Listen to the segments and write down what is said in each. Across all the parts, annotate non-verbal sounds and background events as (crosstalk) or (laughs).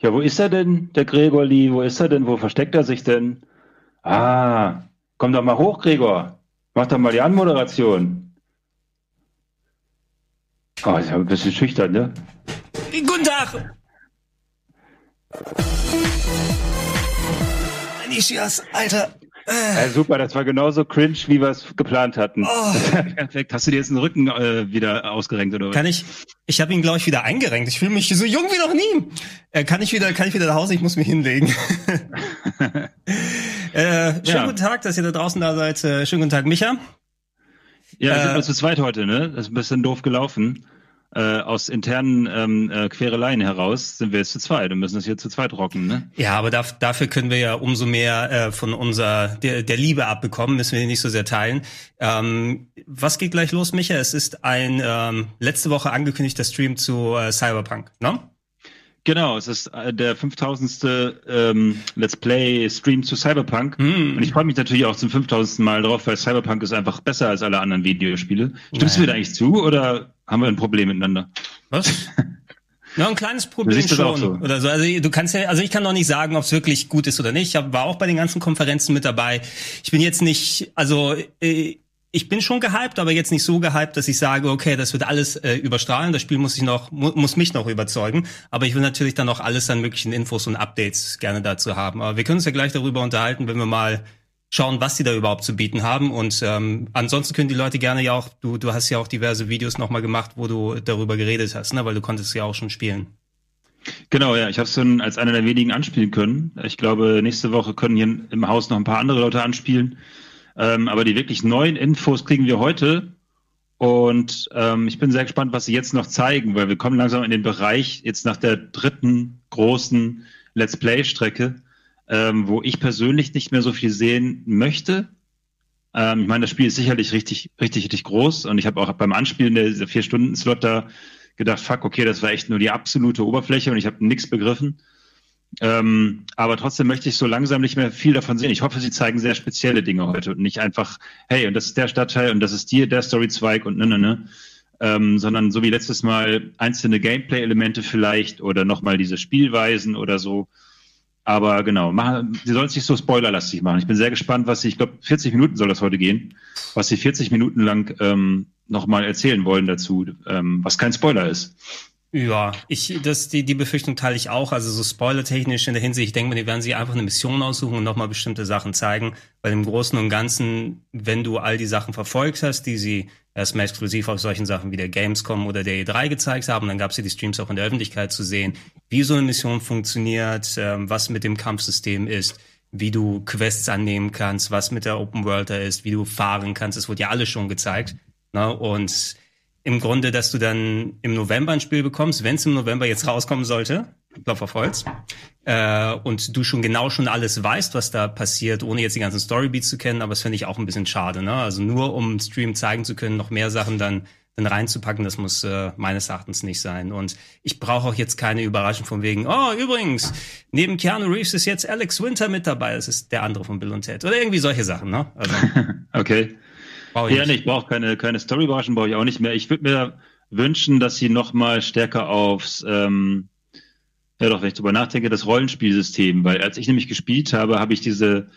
Ja, wo ist er denn, der Gregor Lee? Wo ist er denn? Wo versteckt er sich denn? Ah, komm doch mal hoch, Gregor. Mach doch mal die Anmoderation. Oh, ist ja ein bisschen schüchtern, ne? Guten Tag! Anisias, Alter. Ja, super, das war genauso cringe, wie wir es geplant hatten. Oh. (laughs) Perfekt. Hast du dir jetzt den Rücken äh, wieder ausgerenkt oder was? Kann ich? Ich habe ihn, glaube ich, wieder eingerenkt. Ich fühle mich so jung wie noch nie. Äh, kann ich wieder? Kann ich wieder nach Hause? Ich muss mich hinlegen. (laughs) äh, schönen Ja. guten Tag, dass ihr da draußen da seid. Äh, schönen guten Tag, Micha. Ja, wir Äh, sind nur zu zweit heute, ne? Das ist ein bisschen doof gelaufen. Äh, aus internen ähm, äh, Quereleien heraus sind wir jetzt zu zweit und müssen das hier zu zweit rocken, ne? Ja, aber darf, dafür können wir ja umso mehr äh, von unserer der, der Liebe abbekommen, müssen wir nicht so sehr teilen. Ähm, was geht gleich los, Micha? Es ist ein ähm, letzte Woche angekündigter Stream zu äh, Cyberpunk, ne? Genau, es ist äh, der 5000. Ähm, Let's Play Stream zu Cyberpunk. Hm. Und ich freue mich natürlich auch zum 5000. Mal drauf, weil Cyberpunk ist einfach besser als alle anderen Videospiele. Stimmst du mir da eigentlich zu oder haben wir ein Problem miteinander? Was? (laughs) Ja, ein kleines Problem siehst das schon. auch so. Oder so. Also du kannst ja, also ich kann noch nicht sagen, ob es wirklich gut ist oder nicht. Ich war auch bei den ganzen Konferenzen mit dabei. Ich bin jetzt nicht, also äh, ich bin schon gehypt, aber jetzt nicht so gehypt, dass ich sage, okay, das wird alles äh, überstrahlen. Das Spiel muss ich noch, mu muss mich noch überzeugen. Aber ich will natürlich dann auch alles an möglichen Infos und Updates gerne dazu haben. Aber wir können uns ja gleich darüber unterhalten, wenn wir mal schauen, was sie da überhaupt zu bieten haben. Und ähm, ansonsten können die Leute gerne ja auch, du, du hast ja auch diverse Videos nochmal gemacht, wo du darüber geredet hast, ne? weil du konntest ja auch schon spielen. Genau, ja, ich habe es dann als einer der wenigen anspielen können. Ich glaube, nächste Woche können hier im Haus noch ein paar andere Leute anspielen. Ähm, aber die wirklich neuen Infos kriegen wir heute. Und ähm, ich bin sehr gespannt, was sie jetzt noch zeigen, weil wir kommen langsam in den Bereich, jetzt nach der dritten großen Let's Play-Strecke, ähm, wo ich persönlich nicht mehr so viel sehen möchte. Ähm, ich meine, das Spiel ist sicherlich richtig, richtig, richtig groß. Und ich habe auch beim Anspielen der, dieser Vier-Stunden-Slot da gedacht, fuck, okay, das war echt nur die absolute Oberfläche und ich habe nichts begriffen. Ähm, aber trotzdem möchte ich so langsam nicht mehr viel davon sehen. Ich hoffe, sie zeigen sehr spezielle Dinge heute und nicht einfach, hey, und das ist der Stadtteil und das ist dir der Storyzweig und ne, ne, ne. Ähm, sondern so wie letztes Mal einzelne Gameplay-Elemente vielleicht oder nochmal diese Spielweisen oder so. Aber genau, machen, sie sollen es nicht so spoilerlastig machen. Ich bin sehr gespannt, was sie, ich glaube, 40 Minuten soll das heute gehen, was sie 40 Minuten lang ähm, nochmal erzählen wollen dazu, ähm, was kein Spoiler ist. Ja, ich, das, die, die Befürchtung teile ich auch. Also so spoilertechnisch in der Hinsicht, ich denke mal, die werden sich einfach eine Mission aussuchen und nochmal bestimmte Sachen zeigen. Weil im Großen und Ganzen, wenn du all die Sachen verfolgt hast, die sie erstmal exklusiv auf solchen Sachen wie der Gamescom oder der E3 gezeigt haben, dann gab es ja die Streams auch in der Öffentlichkeit zu sehen, wie so eine Mission funktioniert, ähm, was mit dem Kampfsystem ist, wie du Quests annehmen kannst, was mit der Open World da ist, wie du fahren kannst. Es wurde ja alles schon gezeigt. Ne? Und im Grunde, dass du dann im November ein Spiel bekommst, wenn es im November jetzt rauskommen sollte, Klopf auf Holz, äh, und du schon genau schon alles weißt, was da passiert, ohne jetzt die ganzen Storybeats zu kennen, aber das finde ich auch ein bisschen schade. Ne? Also nur um Stream zeigen zu können, noch mehr Sachen dann dann reinzupacken, das muss äh, meines Erachtens nicht sein. Und ich brauche auch jetzt keine Überraschung von wegen, oh, übrigens, neben Keanu Reeves ist jetzt Alex Winter mit dabei. Das ist der andere von Bill und Ted. Oder irgendwie solche Sachen, ne? Also, (laughs) Okay. Brauche ich Ja, nee, ich brauche keine, keine Storyüberraschung, brauche ich auch nicht mehr. Ich würde mir wünschen, dass sie noch mal stärker aufs, ähm, ja doch, wenn ich drüber nachdenke, das Rollenspielsystem, weil als ich nämlich gespielt habe, habe ich diese,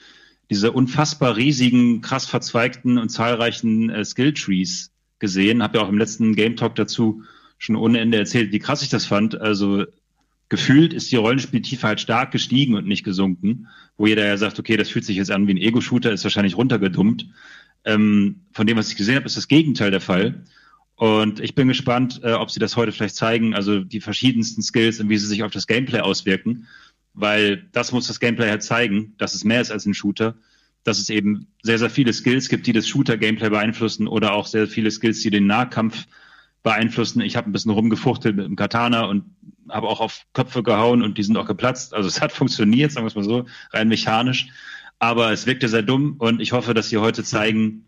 diese unfassbar riesigen, krass verzweigten und zahlreichen äh, Skilltrees gesehen. Habe ja auch im letzten Game Talk dazu schon ohne Ende erzählt, wie krass ich das fand. Also gefühlt ist die Rollenspieltiefe halt stark gestiegen und nicht gesunken, wo jeder ja sagt, okay, das fühlt sich jetzt an wie ein Ego-Shooter, ist wahrscheinlich runtergedummt. Ähm, von dem, was ich gesehen habe, ist das Gegenteil der Fall. Und ich bin gespannt, äh, ob sie das heute vielleicht zeigen, also die verschiedensten Skills und wie sie sich auf das Gameplay auswirken, weil das muss das Gameplay halt zeigen, dass es mehr ist als ein Shooter, dass es eben sehr, sehr viele Skills gibt, die das Shooter-Gameplay beeinflussen oder auch sehr viele Skills, die den Nahkampf beeinflussen. Ich habe ein bisschen rumgefuchtelt mit dem Katana und habe auch auf Köpfe gehauen und die sind auch geplatzt. Also es hat funktioniert, sagen wir es mal so, rein mechanisch. Aber es wirkte sehr dumm und ich hoffe, dass sie heute zeigen,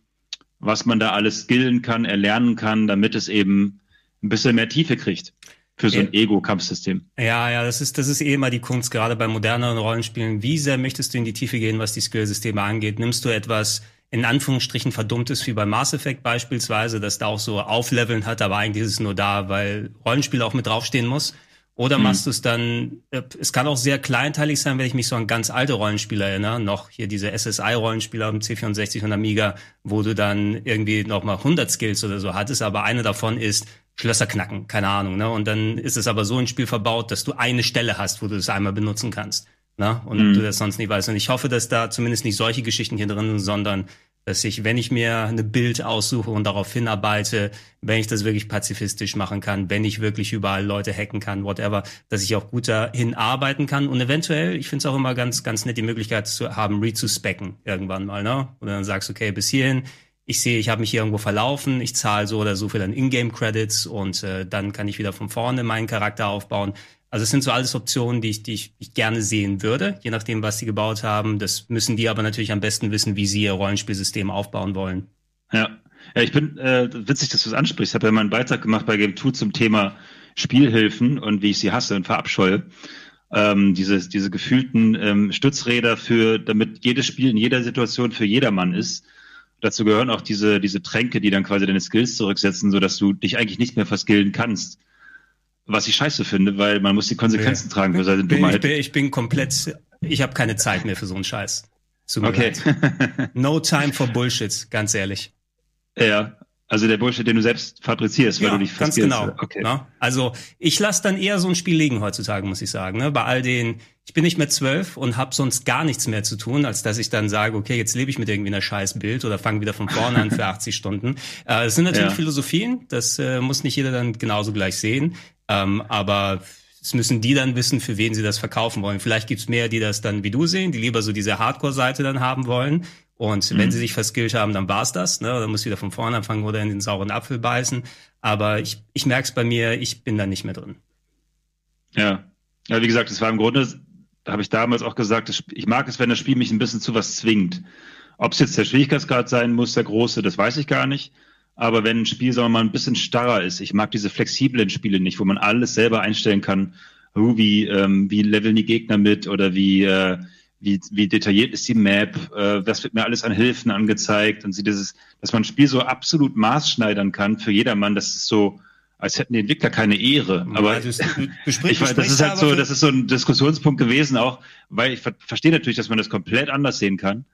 was man da alles skillen kann, erlernen kann, damit es eben ein bisschen mehr Tiefe kriegt für so ein. Ego-Kampfsystem. Ja, ja, das ist, das ist eh immer die Kunst, gerade bei moderneren Rollenspielen. Wie sehr möchtest du in die Tiefe gehen, was die Skillsysteme angeht? Nimmst du etwas in Anführungsstrichen verdummtes wie bei Mass Effect beispielsweise, das da auch so Aufleveln hat, aber eigentlich ist es nur da, weil Rollenspiel auch mit draufstehen muss? Oder mhm. machst du es dann, äh, es kann auch sehr kleinteilig sein, wenn ich mich so an ganz alte Rollenspiele erinnere, noch hier diese SSI-Rollenspiele am C64 und Amiga, wo du dann irgendwie nochmal 100 Skills oder so hattest, aber eine davon ist Schlösser knacken, keine Ahnung, ne? Und dann ist es aber so ein Spiel verbaut, dass du eine Stelle hast, wo du es einmal benutzen kannst, ne? Und mhm. du das sonst nicht weißt. Und ich hoffe, dass da zumindest nicht solche Geschichten hier drin sind, sondern dass ich, wenn ich mir eine Bild aussuche und darauf hinarbeite, wenn ich das wirklich pazifistisch machen kann, wenn ich wirklich überall Leute hacken kann, whatever, dass ich auch gut dahin arbeiten kann und eventuell, ich finde es auch immer ganz, ganz nett, die Möglichkeit zu haben, re-zu-specken irgendwann mal, ne? Und dann sagst du, okay, bis hierhin, ich sehe, ich habe mich hier irgendwo verlaufen, ich zahle so oder so viel an Ingame-Credits und äh, dann kann ich wieder von vorne meinen Charakter aufbauen. Also es sind so alles Optionen, die ich, die ich, gerne sehen würde, je nachdem, was sie gebaut haben. Das müssen die aber natürlich am besten wissen, wie sie ihr Rollenspielsystem aufbauen wollen. Ja, ja ich bin äh, witzig, dass du es ansprichst. Ich habe ja mal einen Beitrag gemacht bei Game 2 zum Thema Spielhilfen und wie ich sie hasse und verabscheue. Ähm, diese, diese gefühlten ähm, Stützräder für, damit jedes Spiel in jeder Situation für jedermann ist. Dazu gehören auch diese, diese Tränke, die dann quasi deine Skills zurücksetzen, so dass du dich eigentlich nicht mehr verskillen kannst was ich scheiße finde, weil man muss die Konsequenzen ja. tragen für seine Dummheit. Ich bin, ich bin komplett, ich habe keine Zeit mehr für so einen Scheiß. Okay. (laughs) no time for Bullshit, ganz ehrlich. Ja, also der Bullshit, den du selbst fabrizierst, weil ja, du dich ganz genau. Okay. Na? Also ich lasse dann eher so ein Spiel liegen heutzutage, muss ich sagen. Ne? Bei all den, ich bin nicht mehr zwölf und habe sonst gar nichts mehr zu tun, als dass ich dann sage, okay, jetzt lebe ich mit irgendwie einer scheiß Bild oder fange wieder von vorne an für (laughs) 80 Stunden. Äh, das sind natürlich ja. Philosophien, das äh, muss nicht jeder dann genauso gleich sehen. Ähm, aber es müssen die dann wissen, für wen sie das verkaufen wollen. Vielleicht gibt's mehr, die das dann wie du sehen, die lieber so diese Hardcore-Seite dann haben wollen. Und mhm. wenn sie sich verskillt haben, dann war's das. Ne? Dann muss wieder von vorne anfangen oder in den sauren Apfel beißen. Aber ich, ich merke es bei mir, ich bin da nicht mehr drin. Ja. Ja, wie gesagt, es war im Grunde, habe ich damals auch gesagt, ich mag es, wenn das Spiel mich ein bisschen zu was zwingt. Ob es jetzt der Schwierigkeitsgrad sein muss, der große, das weiß ich gar nicht. Aber wenn ein Spiel, sagen wir mal, ein bisschen starrer ist, ich mag diese flexiblen Spiele nicht, wo man alles selber einstellen kann, oh, wie, ähm, wie leveln die Gegner mit oder wie, äh, wie, wie detailliert ist die Map, äh, was wird mir alles an Hilfen angezeigt und sie dieses, dass man ein Spiel so absolut maßschneidern kann für jedermann, das ist so, als hätten die Entwickler keine Ehre. Aber ja, (laughs) ich weiß, das ist halt so, das ist so ein Diskussionspunkt gewesen auch, weil ich ver verstehe natürlich, dass man das komplett anders sehen kann.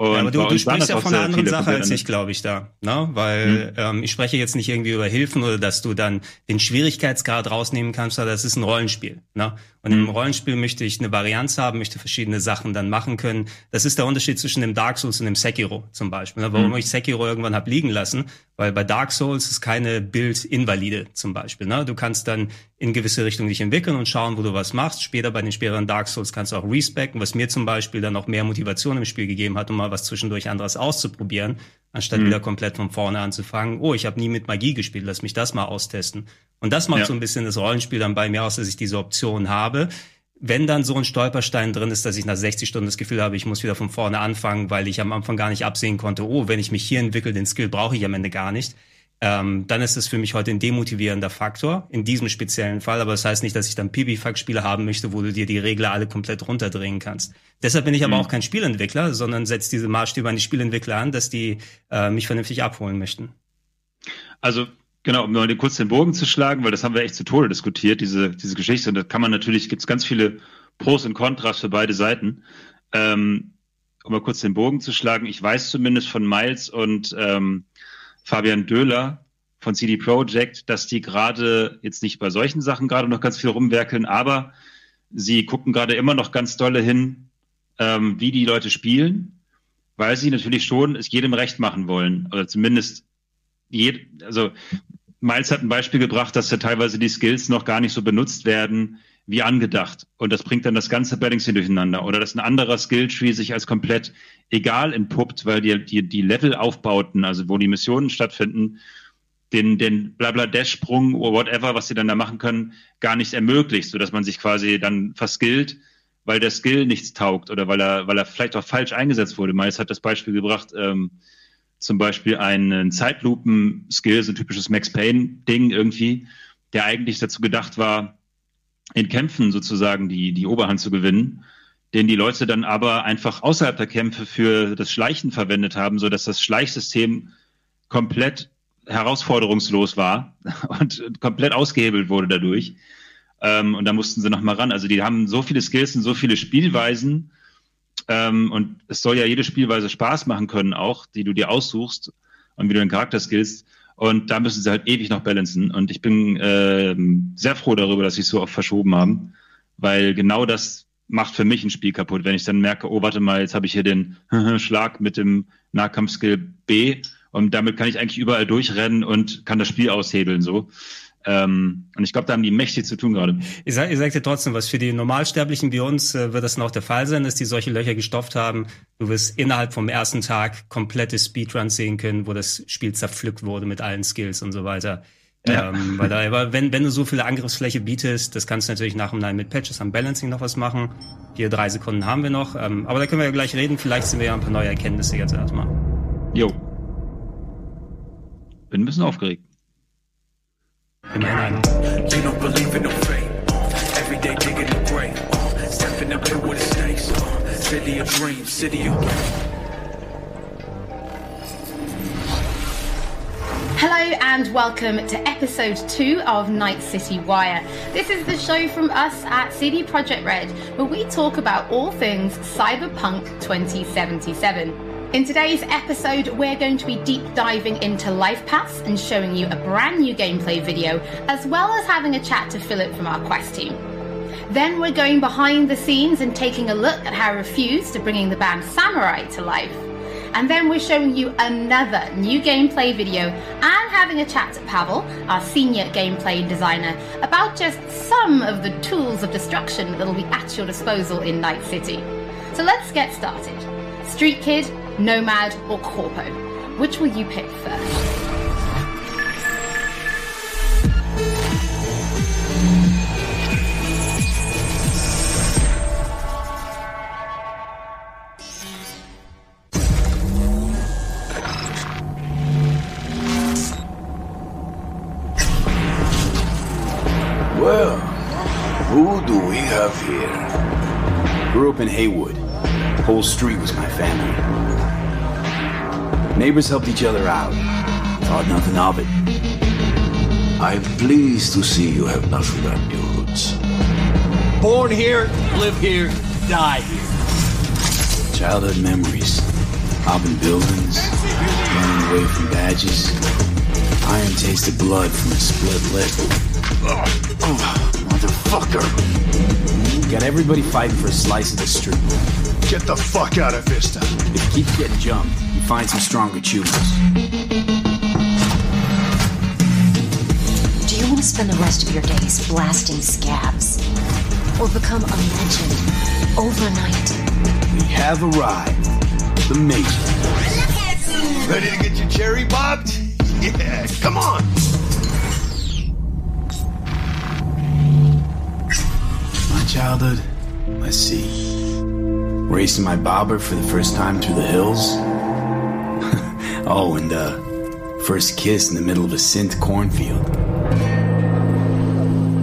Und ja, aber du, du sprichst ja von einer anderen Sache als ich, glaube ich, da. Ne? Weil hm. ähm, ich spreche jetzt nicht irgendwie über Hilfen oder dass du dann den Schwierigkeitsgrad rausnehmen kannst, sondern das ist ein Rollenspiel. Ne? Und hm. im Rollenspiel möchte ich eine Varianz haben, möchte verschiedene Sachen dann machen können. Das ist der Unterschied zwischen dem Dark Souls und dem Sekiro zum Beispiel. Ne? Warum hm. ich Sekiro irgendwann hab liegen lassen, weil bei Dark Souls ist keine Bild-Invalide zum Beispiel. Ne? Du kannst dann in gewisse Richtungen dich entwickeln und schauen, wo du was machst. Später bei den späteren Dark Souls kannst du auch respecken, was mir zum Beispiel dann auch mehr Motivation im Spiel gegeben hat, um mal was zwischendurch anderes auszuprobieren, anstatt mhm. wieder komplett von vorne anzufangen. Oh, ich habe nie mit Magie gespielt, lass mich das mal austesten. Und das macht ja. so ein bisschen das Rollenspiel dann bei mir aus, dass ich diese Option habe wenn dann so ein Stolperstein drin ist, dass ich nach 60 Stunden das Gefühl habe, ich muss wieder von vorne anfangen, weil ich am Anfang gar nicht absehen konnte, oh, wenn ich mich hier entwickle, den Skill brauche ich am Ende gar nicht, ähm, dann ist es für mich heute ein demotivierender Faktor in diesem speziellen Fall. Aber das heißt nicht, dass ich dann Pipifax-Spiele haben möchte, wo du dir die Regler alle komplett runterdrehen kannst. Deshalb bin ich aber mhm. auch kein Spielentwickler, sondern setze diese Maßstäbe an die Spielentwickler an, dass die äh, mich vernünftig abholen möchten. Also Genau, um mal kurz den Bogen zu schlagen, weil das haben wir echt zu Tode diskutiert, diese, diese Geschichte. Und da kann man natürlich, gibt es ganz viele Pros und Kontras für beide Seiten. Ähm, um mal kurz den Bogen zu schlagen, ich weiß zumindest von Miles und ähm, Fabian Döhler von CD Projekt, dass die gerade jetzt nicht bei solchen Sachen gerade noch ganz viel rumwerkeln, aber sie gucken gerade immer noch ganz dolle hin, ähm, wie die Leute spielen, weil sie natürlich schon es jedem recht machen wollen oder zumindest je, also Miles hat ein Beispiel gebracht, dass ja teilweise die Skills noch gar nicht so benutzt werden wie angedacht. Und das bringt dann das ganze Balancing durcheinander. Oder dass ein anderer Skilltree sich als komplett egal entpuppt, weil die, die, die Level-Aufbauten, also wo die Missionen stattfinden, den, den Blabla-Dash-Sprung oder whatever, was sie dann da machen können, gar nicht ermöglicht, sodass man sich quasi dann verskillt, weil der Skill nichts taugt oder weil er, weil er vielleicht auch falsch eingesetzt wurde. Miles hat das Beispiel gebracht, ähm, zum Beispiel einen Zeitlupen-Skill, so ein typisches Max Payne-Ding irgendwie, der eigentlich dazu gedacht war, in Kämpfen sozusagen die, die Oberhand zu gewinnen, den die Leute dann aber einfach außerhalb der Kämpfe für das Schleichen verwendet haben, so dass das Schleichsystem komplett herausforderungslos war (laughs) und komplett ausgehebelt wurde dadurch. Ähm, und da mussten sie nochmal ran. Also die haben so viele Skills und so viele Spielweisen. Ähm, und es soll ja jede Spielweise Spaß machen können, auch, die du dir aussuchst und wie du den Charakter skillst. Und da müssen sie halt ewig noch balancen. Und ich bin äh, sehr froh darüber, dass sie es so oft verschoben haben, weil genau das macht für mich ein Spiel kaputt, wenn ich dann merke, oh, warte mal, jetzt habe ich hier den (laughs) Schlag mit dem Nahkampfskill B und damit kann ich eigentlich überall durchrennen und kann das Spiel aushebeln so. Ähm, und ich glaube, da haben die mächtig zu tun gerade. Ich sage sag dir trotzdem was, für die Normalsterblichen wie uns äh, wird das noch der Fall sein, dass die solche Löcher gestopft haben. Du wirst innerhalb vom ersten Tag komplette Speedruns sehen können, wo das Spiel zerpflückt wurde mit allen Skills und so weiter. Ja. Ähm, weil da, aber wenn, wenn du so viele Angriffsfläche bietest, das kannst du natürlich nach und nach mit Patches am Balancing noch was machen. Hier drei Sekunden haben wir noch. Ähm, aber da können wir ja gleich reden. Vielleicht sind wir ja ein paar neue Erkenntnisse jetzt erstmal. Jo. Bin ein bisschen aufgeregt. You don't believe in no fate. Every day digging the grave. Stepping up stays. City of dreams, city of Hello and welcome to episode two of Night City Wire. This is the show from us at CD Projekt Red, where we talk about all things Cyberpunk 2077. In today's episode, we're going to be deep diving into Life Pass and showing you a brand new gameplay video, as well as having a chat to Philip from our Quest team. Then we're going behind the scenes and taking a look at how Refused are bringing the band Samurai to life. And then we're showing you another new gameplay video and having a chat to Pavel, our senior gameplay designer, about just some of the tools of destruction that will be at your disposal in Night City. So let's get started. Street Kid, Nomad, or Corpo? Which will you pick first? Well, who do we have here? Grew up in Haywood. Whole street was my family. Neighbors helped each other out. Thought nothing of it. I'm pleased to see you have not forgotten your roots. Born here, live here, die here. Childhood memories. Hopping buildings, running away from badges. Iron tasted blood from a split lip. Oh, motherfucker! Got everybody fighting for a slice of the street. Get the fuck out of Vista. If you keep getting jumped, find some stronger chewers. Do you want to spend the rest of your days blasting scabs? Or become a legend overnight? We have arrived. The Major. Ready to get your cherry bobbed? Yeah, come on! My childhood? Let's see. Racing my bobber for the first time through the hills? Oh, and uh, first kiss in the middle of a synth cornfield.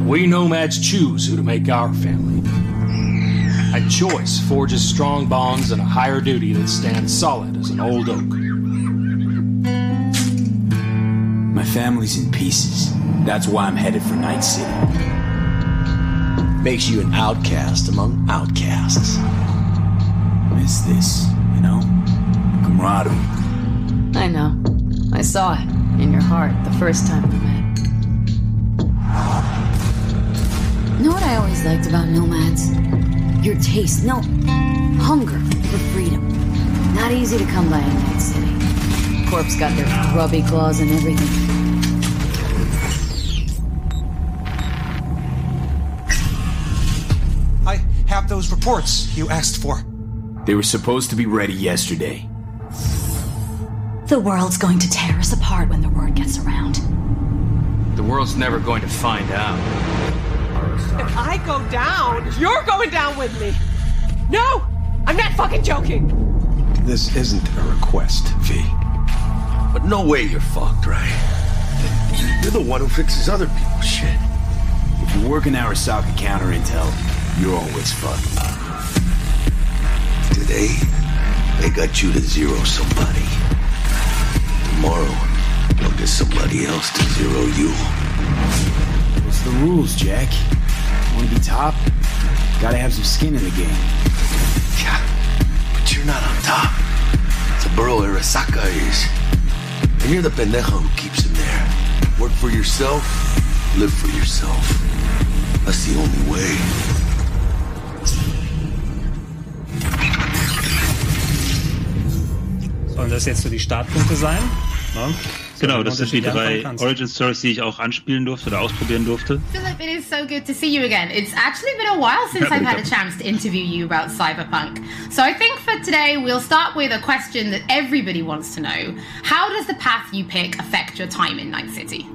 We nomads choose who to make our family. And choice forges strong bonds and a higher duty that stands solid as an old oak. My family's in pieces. That's why I'm headed for Night City. Makes you an outcast among outcasts. Miss this, you know? Camaraderie. I know. I saw it in your heart the first time we met. You Know what I always liked about nomads? Your taste, no, hunger for freedom. Not easy to come by in that City. Corpse got their grubby claws and everything. I have those reports you asked for. They were supposed to be ready yesterday. The world's going to tear us apart when the word gets around. The world's never going to find out. If I go down, you're going down with me. No! I'm not fucking joking! This isn't a request, V. But no way you're fucked, right? You're the one who fixes other people's shit. If you work in Arasaka counter intel, you're always fucked. Today, they got you to zero somebody. Tomorrow, they'll get somebody else to zero you. What's the rules, Jack? Want to be top? Gotta have some skin in the game. Yeah, but you're not on top. Saburo Arasaka is. And you're the pendejo who keeps him there. Work for yourself, live for yourself. That's the only way. Sollen das jetzt so die Startpunkte sein? Ne? Genau, das sind die drei Origin Stories, die ich auch anspielen durfte oder ausprobieren durfte. Philip, it is so good to see you again. It's actually been a while since I've had a chance to interview you about Cyberpunk. So I think for today, we'll start with a question that everybody wants to know. How does the path you pick affect your time in Night City?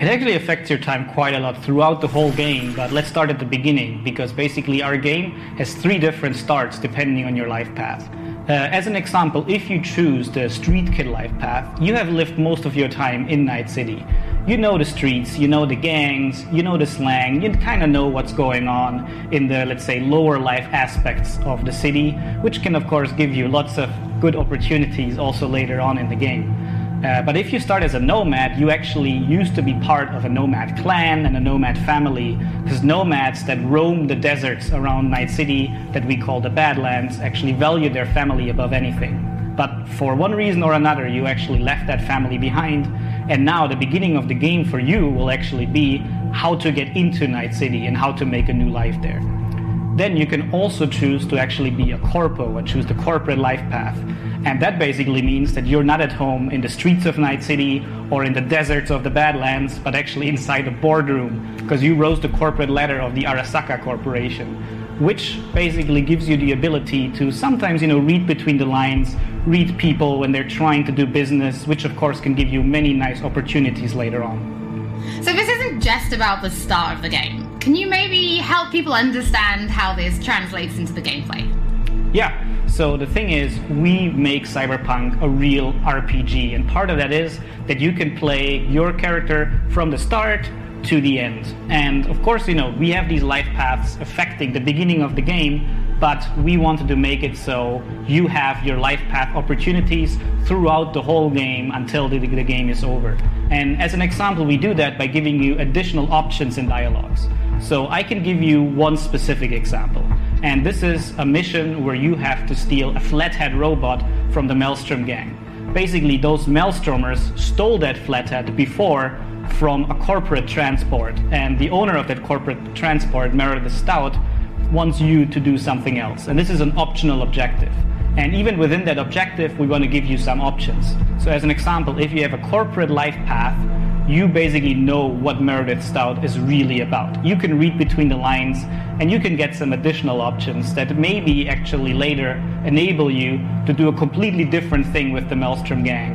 It actually affects your time quite a lot throughout the whole game, but let's start at the beginning because basically our game has three different starts depending on your life path. Uh, as an example, if you choose the street kid life path, you have lived most of your time in Night City. You know the streets, you know the gangs, you know the slang, you kind of know what's going on in the, let's say, lower life aspects of the city, which can, of course, give you lots of good opportunities also later on in the game. Uh, but if you start as a nomad, you actually used to be part of a nomad clan and a nomad family, because nomads that roam the deserts around Night City, that we call the Badlands, actually value their family above anything. But for one reason or another, you actually left that family behind, and now the beginning of the game for you will actually be how to get into Night City and how to make a new life there. Then you can also choose to actually be a corpo and choose the corporate life path. And that basically means that you're not at home in the streets of Night City or in the deserts of the Badlands, but actually inside a boardroom because you rose the corporate ladder of the Arasaka Corporation, which basically gives you the ability to sometimes, you know, read between the lines, read people when they're trying to do business, which of course can give you many nice opportunities later on. So this isn't just about the start of the game. Can you maybe help people understand how this translates into the gameplay? Yeah. So the thing is, we make Cyberpunk a real RPG, and part of that is that you can play your character from the start to the end. And of course, you know, we have these life paths affecting the beginning of the game, but we wanted to make it so you have your life path opportunities throughout the whole game until the, the game is over. And as an example, we do that by giving you additional options and dialogues. So I can give you one specific example. And this is a mission where you have to steal a flathead robot from the Maelstrom gang. Basically, those Maelstromers stole that flathead before from a corporate transport, and the owner of that corporate transport, Meredith Stout, wants you to do something else. And this is an optional objective. And even within that objective, we want to give you some options. So, as an example, if you have a corporate life path, you basically know what Meredith Stout is really about. You can read between the lines and you can get some additional options that maybe actually later enable you to do a completely different thing with the Maelstrom gang.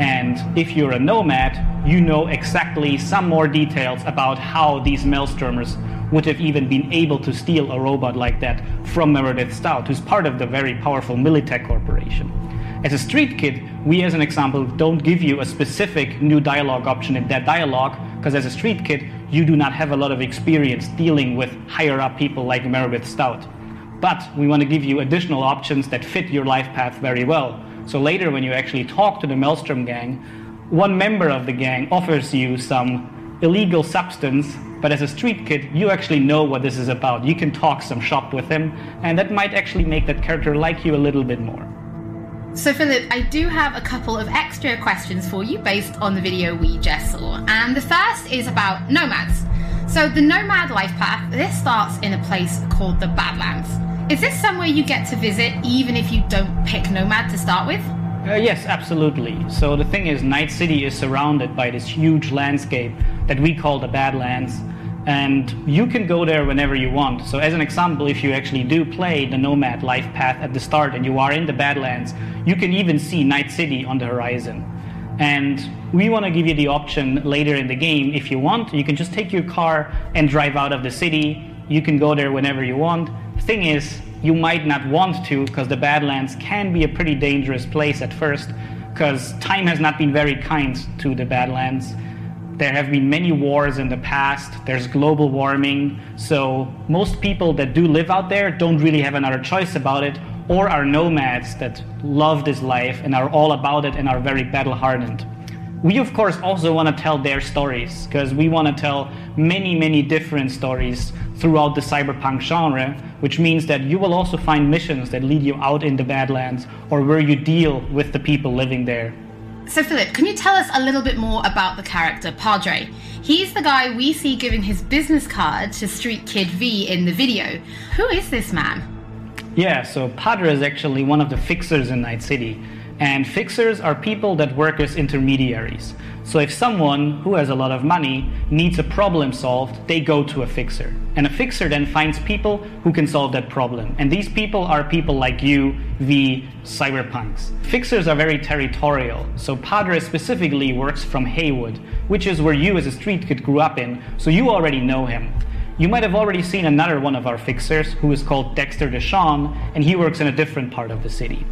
And if you're a nomad, you know exactly some more details about how these Maelstromers would have even been able to steal a robot like that from Meredith Stout, who's part of the very powerful Militech Corporation. As a street kid, we as an example don't give you a specific new dialogue option in that dialogue, because as a street kid, you do not have a lot of experience dealing with higher up people like Meredith Stout. But we want to give you additional options that fit your life path very well. So later, when you actually talk to the Maelstrom gang, one member of the gang offers you some illegal substance, but as a street kid, you actually know what this is about. You can talk some shop with him, and that might actually make that character like you a little bit more. So, Philip, I do have a couple of extra questions for you based on the video we just saw. And the first is about nomads. So, the nomad life path, this starts in a place called the Badlands. Is this somewhere you get to visit even if you don't pick nomad to start with? Uh, yes, absolutely. So the thing is, Night City is surrounded by this huge landscape that we call the Badlands, and you can go there whenever you want. So, as an example, if you actually do play the Nomad life path at the start and you are in the Badlands, you can even see Night City on the horizon. And we want to give you the option later in the game, if you want, you can just take your car and drive out of the city. You can go there whenever you want. Thing is, you might not want to because the Badlands can be a pretty dangerous place at first because time has not been very kind to the Badlands. There have been many wars in the past. There's global warming. So most people that do live out there don't really have another choice about it or are nomads that love this life and are all about it and are very battle hardened. We, of course, also want to tell their stories because we want to tell many, many different stories throughout the cyberpunk genre, which means that you will also find missions that lead you out in the Badlands or where you deal with the people living there. So, Philip, can you tell us a little bit more about the character, Padre? He's the guy we see giving his business card to Street Kid V in the video. Who is this man? Yeah, so Padre is actually one of the fixers in Night City. And fixers are people that work as intermediaries. So if someone who has a lot of money needs a problem solved, they go to a fixer. And a fixer then finds people who can solve that problem. And these people are people like you, the cyberpunks. Fixers are very territorial. So Padre specifically works from Haywood, which is where you as a street kid grew up in, so you already know him. You might have already seen another one of our fixers who is called Dexter Deshawn, and he works in a different part of the city.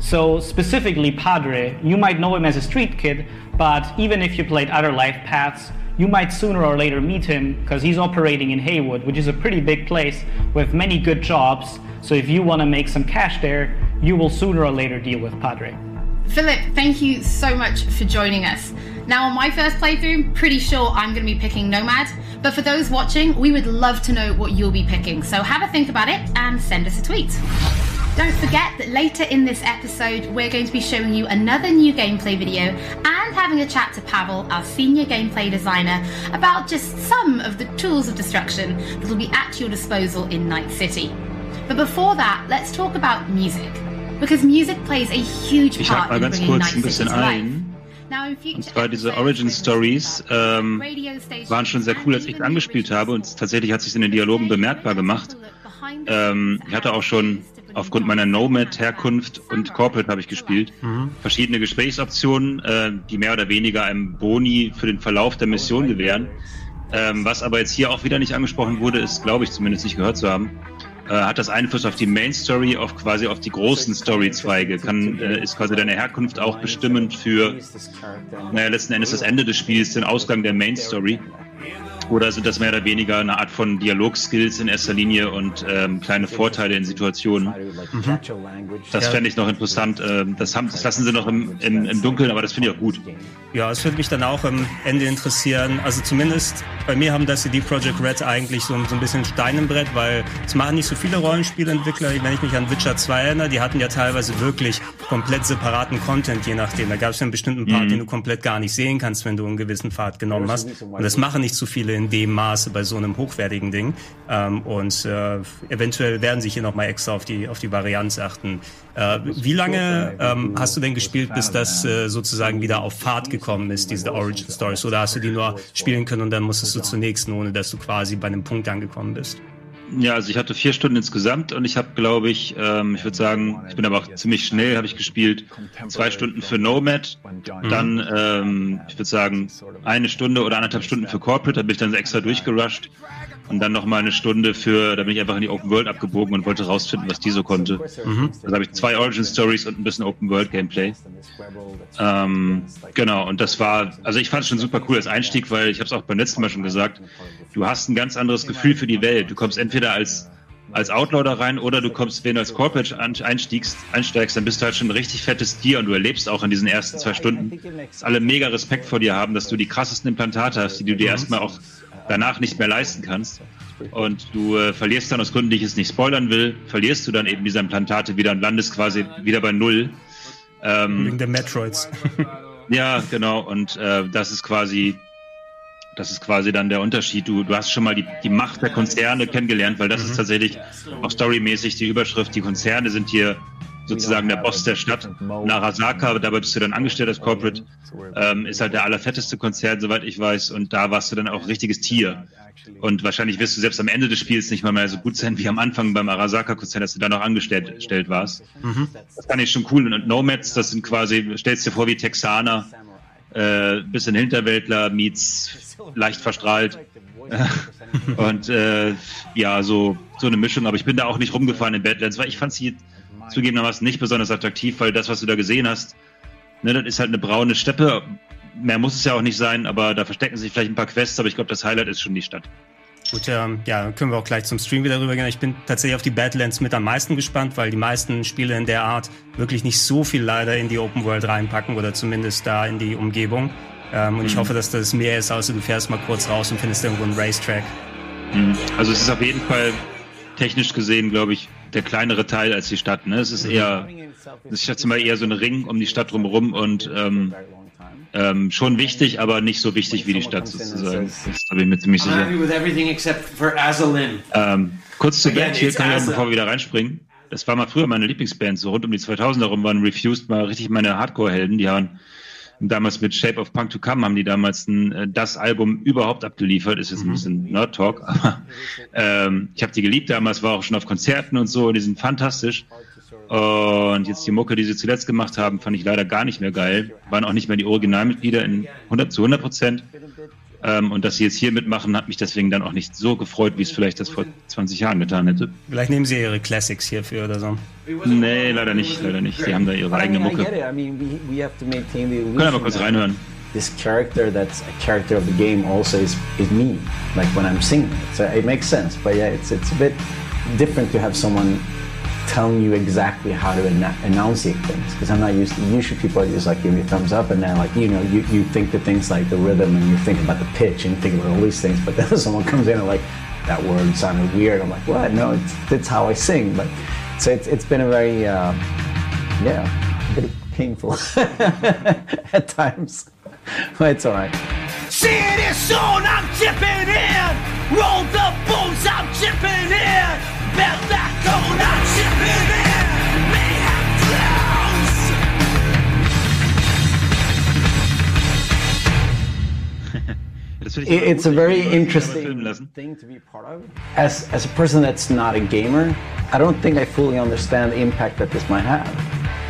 So, specifically, Padre, you might know him as a street kid, but even if you played other life paths, you might sooner or later meet him because he's operating in Haywood, which is a pretty big place with many good jobs. So, if you want to make some cash there, you will sooner or later deal with Padre. Philip, thank you so much for joining us. Now, on my first playthrough, pretty sure I'm going to be picking Nomad, but for those watching, we would love to know what you'll be picking. So have a think about it and send us a tweet. Don't forget that later in this episode, we're going to be showing you another new gameplay video and having a chat to Pavel, our senior gameplay designer, about just some of the tools of destruction that will be at your disposal in Night City. But before that, let's talk about music. Because music plays a huge part in bringing Night City to life. ein. Und zwar diese Origin Stories ähm, waren schon sehr cool, als ich angespielt habe und tatsächlich hat sich in den Dialogen bemerkbar gemacht. Ähm, ich hatte auch schon aufgrund meiner Nomad-Herkunft und Corporate habe ich gespielt. Verschiedene Gesprächsoptionen, äh, die mehr oder weniger einem Boni für den Verlauf der Mission gewähren. Ähm, was aber jetzt hier auch wieder nicht angesprochen wurde, ist, glaube ich, zumindest nicht gehört zu haben, äh, hat das Einfluss auf die Main Story, auf quasi auf die großen Story-Zweige. Kann, äh, ist quasi deine Herkunft auch bestimmend für, naja, letzten Endes das Ende des Spiels, den Ausgang der Main Story. Oder sind das mehr oder weniger eine Art von Dialogskills in erster Linie und ähm, kleine Vorteile in Situationen? Das Ja. fände ich noch interessant. Ähm, das, haben, das lassen sie noch im, im, im Dunkeln, aber das finde ich auch gut. Ja, es würde mich dann auch am Ende interessieren. Also zumindest bei mir haben das CD Projekt Red eigentlich so, so ein bisschen Stein im Brett, weil es machen nicht so viele Rollenspielentwickler. Wenn ich mich an Witcher 2 erinnere, die hatten ja teilweise wirklich komplett separaten Content, je nachdem. Da gab es ja einen bestimmten Part, Mhm. den du komplett gar nicht sehen kannst, wenn du einen gewissen Pfad genommen hast. Und das machen nicht so viele in dem Maße bei so einem hochwertigen Ding. Ähm, und äh, eventuell werden sich hier nochmal extra auf die, auf die Varianz achten. Äh, wie lange ähm, hast du denn gespielt, bis das äh, sozusagen wieder auf Fahrt gekommen ist, diese Origin Stories? Oder hast du die nur spielen können und dann musstest du zur nächsten, ohne dass du quasi bei einem Punkt angekommen bist? Ja, also ich hatte vier Stunden insgesamt und ich habe, glaube ich, ähm, ich würde sagen, ich bin aber auch ziemlich schnell, habe ich gespielt, zwei Stunden für Nomad, dann, ähm, ich würde sagen, eine Stunde oder anderthalb Stunden für Corporate, da bin ich dann extra durchgerusht und dann nochmal eine Stunde für, da bin ich einfach in die Open World abgebogen und wollte rausfinden, was die so konnte. Mhm. Also habe ich zwei Origin Stories und ein bisschen Open World Gameplay. Ähm, genau, und das war, also ich fand es schon super cool als Einstieg, weil ich habe es auch beim letzten Mal schon gesagt, du hast ein ganz anderes Gefühl für die Welt. Du kommst entweder als als Outlaw da rein oder du kommst, wenn du als Corporate einstiegst, einsteigst, dann bist du halt schon ein richtig fettes Tier und du erlebst auch in diesen ersten zwei Stunden, dass alle mega Respekt vor dir haben, dass du die krassesten Implantate hast, die du dir erstmal auch danach nicht mehr leisten kannst. Und du äh, verlierst dann aus Gründen, die ich jetzt nicht spoilern will, verlierst du dann eben diese Implantate wieder und landest quasi wieder bei Null. Ähm, Wegen der Metroids. (laughs) ja, genau. Und äh, das ist quasi, das ist quasi dann der Unterschied. Du, du hast schon mal die, die Macht der Konzerne kennengelernt, weil das ist tatsächlich auch storymäßig die Überschrift. Die Konzerne sind hier sozusagen der Boss der Stadt. Narasaka, dabei bist du dann angestellt als Corporate, ähm, ist halt der allerfetteste Konzern, soweit ich weiß. Und da warst du dann auch richtiges Tier. Und wahrscheinlich wirst du selbst am Ende des Spiels nicht mal mehr so gut sein wie am Anfang beim Arasaka-Konzern, dass du da noch angestellt gestellt warst. Mhm. Das fand ich schon cool. Und Nomads, das sind quasi, stellst dir vor wie Texaner, äh, bisschen Hinterwäldler, meets leicht verstrahlt. (laughs) und äh, ja, so, so eine Mischung. Aber ich bin da auch nicht rumgefahren in Badlands, weil ich fand sie zugegebenermaßen nicht besonders attraktiv, weil das, was du da gesehen hast, ne, das ist halt eine braune Steppe. Mehr muss es ja auch nicht sein, aber da verstecken sich vielleicht ein paar Quests, aber ich glaube, das Highlight ist schon die Stadt. Gut, ähm, ja, können wir auch gleich zum Stream wieder rübergehen. Ich bin tatsächlich auf die Badlands mit am meisten gespannt, weil die meisten Spiele in der Art wirklich nicht so viel leider in die Open World reinpacken oder zumindest da in die Umgebung. Ähm, und ich Mhm. hoffe, dass das mehr ist, außer du fährst mal kurz raus und findest irgendwo einen Racetrack. Mhm. Also es ist auf jeden Fall technisch gesehen, glaube ich, der kleinere Teil als die Stadt. Ne? Es ist eher, ich schätze mal eher so ein Ring um die Stadt drumherum und ähm, ähm, schon wichtig, aber nicht so wichtig wie die Stadt sozusagen. Das da bin ich mir ziemlich sicher. Ähm, kurz zu Band hier, kann ich, bevor wir wieder reinspringen. Das war mal früher meine Lieblingsband, so rund um die 2000er rum waren Refused mal richtig meine Hardcore-Helden. Die haben damals mit Shape of Punk to Come haben die damals ein, äh, das Album überhaupt abgeliefert. Ist jetzt ein bisschen Nerd-Talk, (laughs) aber ähm, ich habe die geliebt damals, war auch schon auf Konzerten und so, die sind fantastisch. Und jetzt die Mucke, die sie zuletzt gemacht haben, fand ich leider gar nicht mehr geil. Waren auch nicht mehr die Originalmitglieder in 100 zu 100 Prozent. Ähm, und dass sie jetzt hier mitmachen, hat mich deswegen dann auch nicht so gefreut, wie es vielleicht das vor 20 Jahren getan hätte. Vielleicht nehmen sie ihre Classics hierfür oder so. Nee, leider nicht, leider nicht. Sie haben da ihre eigene Mucke. Können wir mal kurz reinhören. This character that's a character of the game also is, is me, like when I'm singing it. So it makes sense. But yeah, it's, it's a bit different to have someone telling you exactly how to enunciate things because I'm not used to usually people just like give me a thumbs up and then like you know you, you think the things like the rhythm and you think about the pitch and you think about all these things but then (laughs) someone comes in and like that word sounded weird. I'm like what? No it's that's how I sing. But so it's, it's been a very uh, yeah a bit painful (laughs) at times but it's all right See it is soon, I'm chipping in. Roll the bones, I'm chipping it's a very wenn die Leute sich interesting thing to be part of. As, as a person that's not a gamer, I don't think I fully understand the impact that this might have.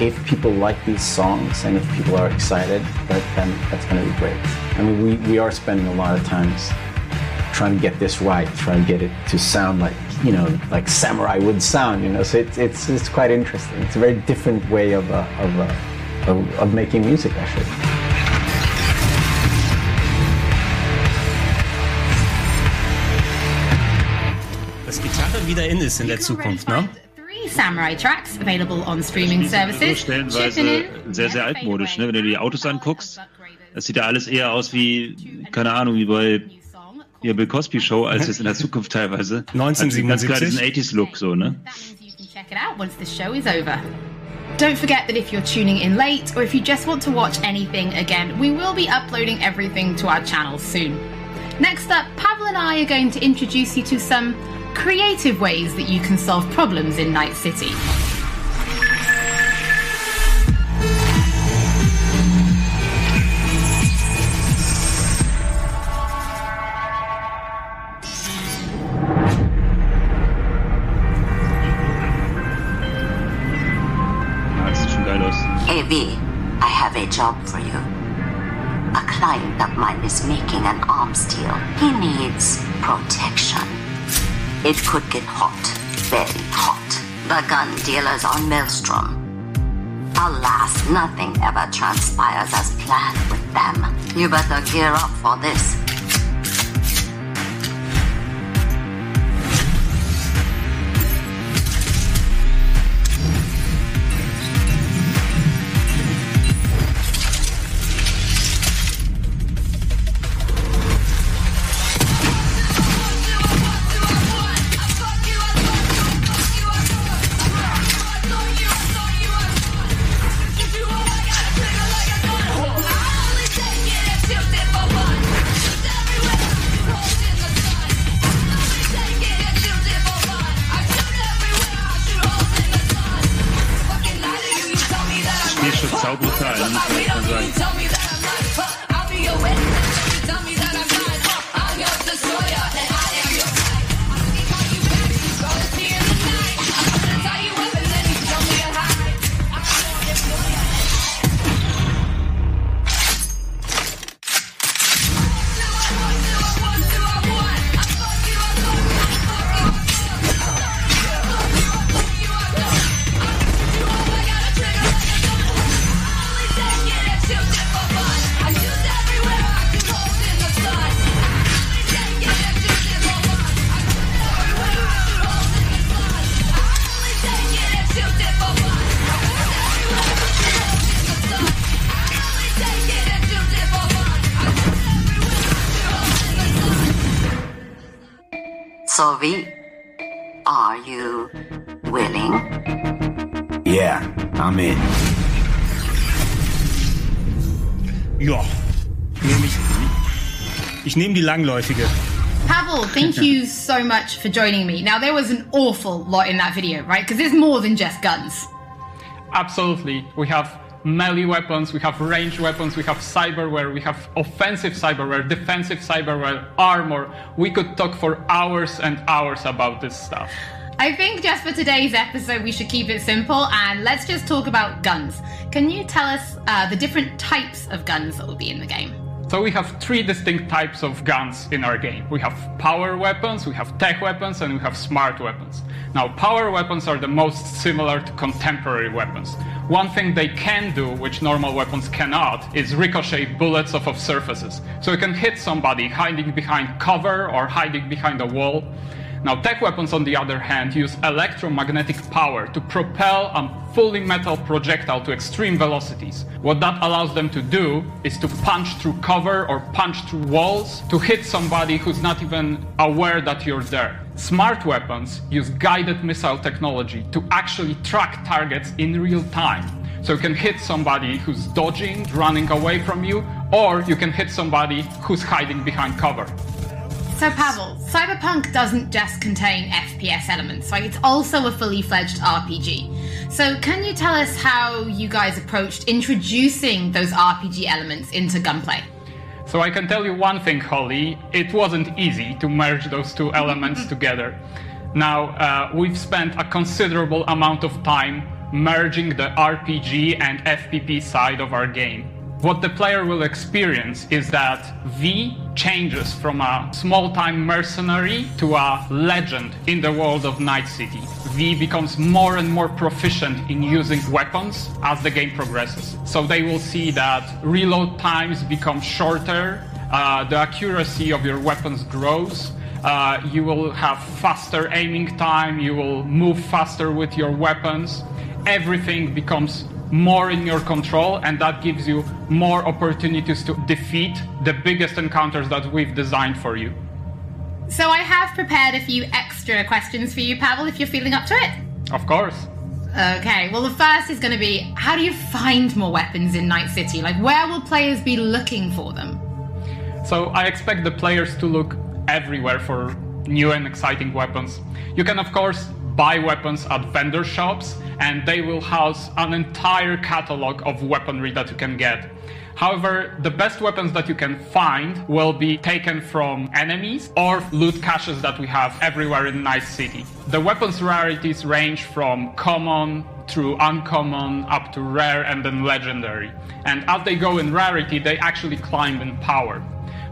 If people like these songs and if people are excited, that, then that's going to be great. I mean, we, we are spending a lot of times trying to get this right, trying to get it to sound like, you know, like samurai would sound, you know, so it's, it's, it's quite interesting. It's a very different way of, uh, of, uh, of, of making music, actually. Dass Gitarre wieder in ist in der Zukunft, ne? Three Samurai tracks available on streaming services. Chipping stellenweise sehr, sehr altmodisch, ne? Wenn du dir die Autos anguckst, das sieht ja alles eher aus wie, keine Ahnung, wie bei der Bill Cosby Show, als es in der Zukunft teilweise. (laughs) Hat ganz klar 1977. diesen 80s-Look so, ne? Check it out once the show is over. Don't forget that if you're tuning in late or if you just want to watch anything again, we will be uploading everything to our channel soon. Next up, Pavel and I are going to introduce you to some creative ways that you can solve problems in Night City. Job for you. A client of mine is making an arms deal. He needs protection. It could get hot, very hot. The gun dealers on Maelstrom. Alas, nothing ever transpires as planned with them. You better gear up for this. I'm in. Ja, nehme ich. Ich nehme die langläufige. Pavel, thank you so much for joining me. Now, there was an awful lot in that video, right? Because there's more than just guns. Absolutely. We have melee weapons, we have ranged weapons, we have cyberware, we have offensive cyberware, defensive cyberware, armor. We could talk for hours and hours about this stuff. I think just for today's episode, we should keep it simple and let's just talk about guns. Can you tell us uh, the different types of guns that will be in the game? So we have three distinct types of guns in our game. We have power weapons, we have tech weapons, and we have smart weapons. Now, power weapons are the most similar to contemporary weapons. One thing they can do, which normal weapons cannot, is ricochet bullets off of surfaces. So you can hit somebody hiding behind cover or hiding behind a wall. Now, tech weapons, on the other hand, use electromagnetic power to propel a fully metal projectile to extreme velocities. What that allows them to do is to punch through cover or punch through walls to hit somebody who's not even aware that you're there. Smart weapons use guided missile technology to actually track targets in real time. So you can hit somebody who's dodging, running away from you, or you can hit somebody who's hiding behind cover. So, Pavel, Cyberpunk doesn't just contain FPS elements, right? It's also a fully fledged RPG. So, can you tell us how you guys approached introducing those RPG elements into gunplay? So, I can tell you one thing, Holly. It wasn't easy to merge those two elements together. Now, uh, we've spent a considerable amount of time merging the RPG and FPP side of our game. What the player will experience is that V changes from a small time mercenary to a legend in the world of Night City. V becomes more and more proficient in using weapons as the game progresses. So they will see that reload times become shorter, uh, the accuracy of your weapons grows. Uh, you will have faster aiming time, you will move faster with your weapons. Everything becomes more in your control, and that gives you more opportunities to defeat the biggest encounters that we've designed for you. So, I have prepared a few extra questions for you, Pavel, if you're feeling up to it. Of course. Okay, well, the first is going to be how do you find more weapons in Night City? Like, where will players be looking for them? So, I expect the players to look everywhere for new and exciting weapons. You can, of course, buy weapons at vendor shops, and they will house an entire catalog of weaponry that you can get. However, the best weapons that you can find will be taken from enemies or loot caches that we have everywhere in Nice City. The weapons rarities range from common through uncommon up to rare and then legendary. And as they go in rarity, they actually climb in power.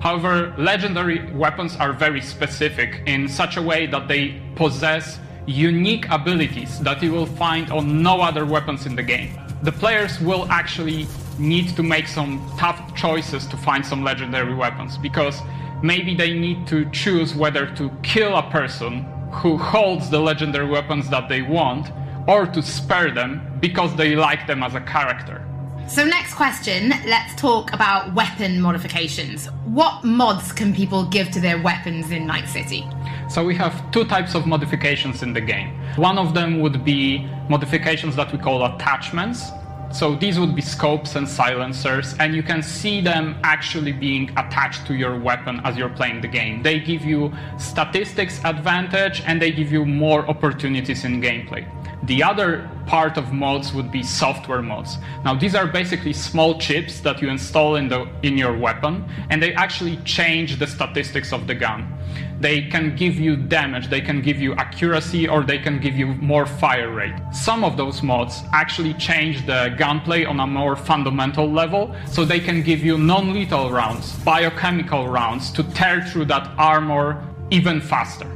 However, legendary weapons are very specific in such a way that they possess unique abilities that you will find on no other weapons in the game. The players will actually need to make some tough choices to find some legendary weapons because maybe they need to choose whether to kill a person who holds the legendary weapons that they want or to spare them because they like them as a character. So, next question let's talk about weapon modifications. What mods can people give to their weapons in Night City? So we have two types of modifications in the game. One of them would be modifications that we call attachments. So these would be scopes and silencers, and you can see them actually being attached to your weapon as you're playing the game. They give you statistics advantage and they give you more opportunities in gameplay. The other part of mods would be software mods. Now these are basically small chips that you install in the in your weapon and they actually change the statistics of the gun. They can give you damage, they can give you accuracy or they can give you more fire rate. Some of those mods actually change the gunplay on a more fundamental level so they can give you non-lethal rounds, biochemical rounds to tear through that armor even faster.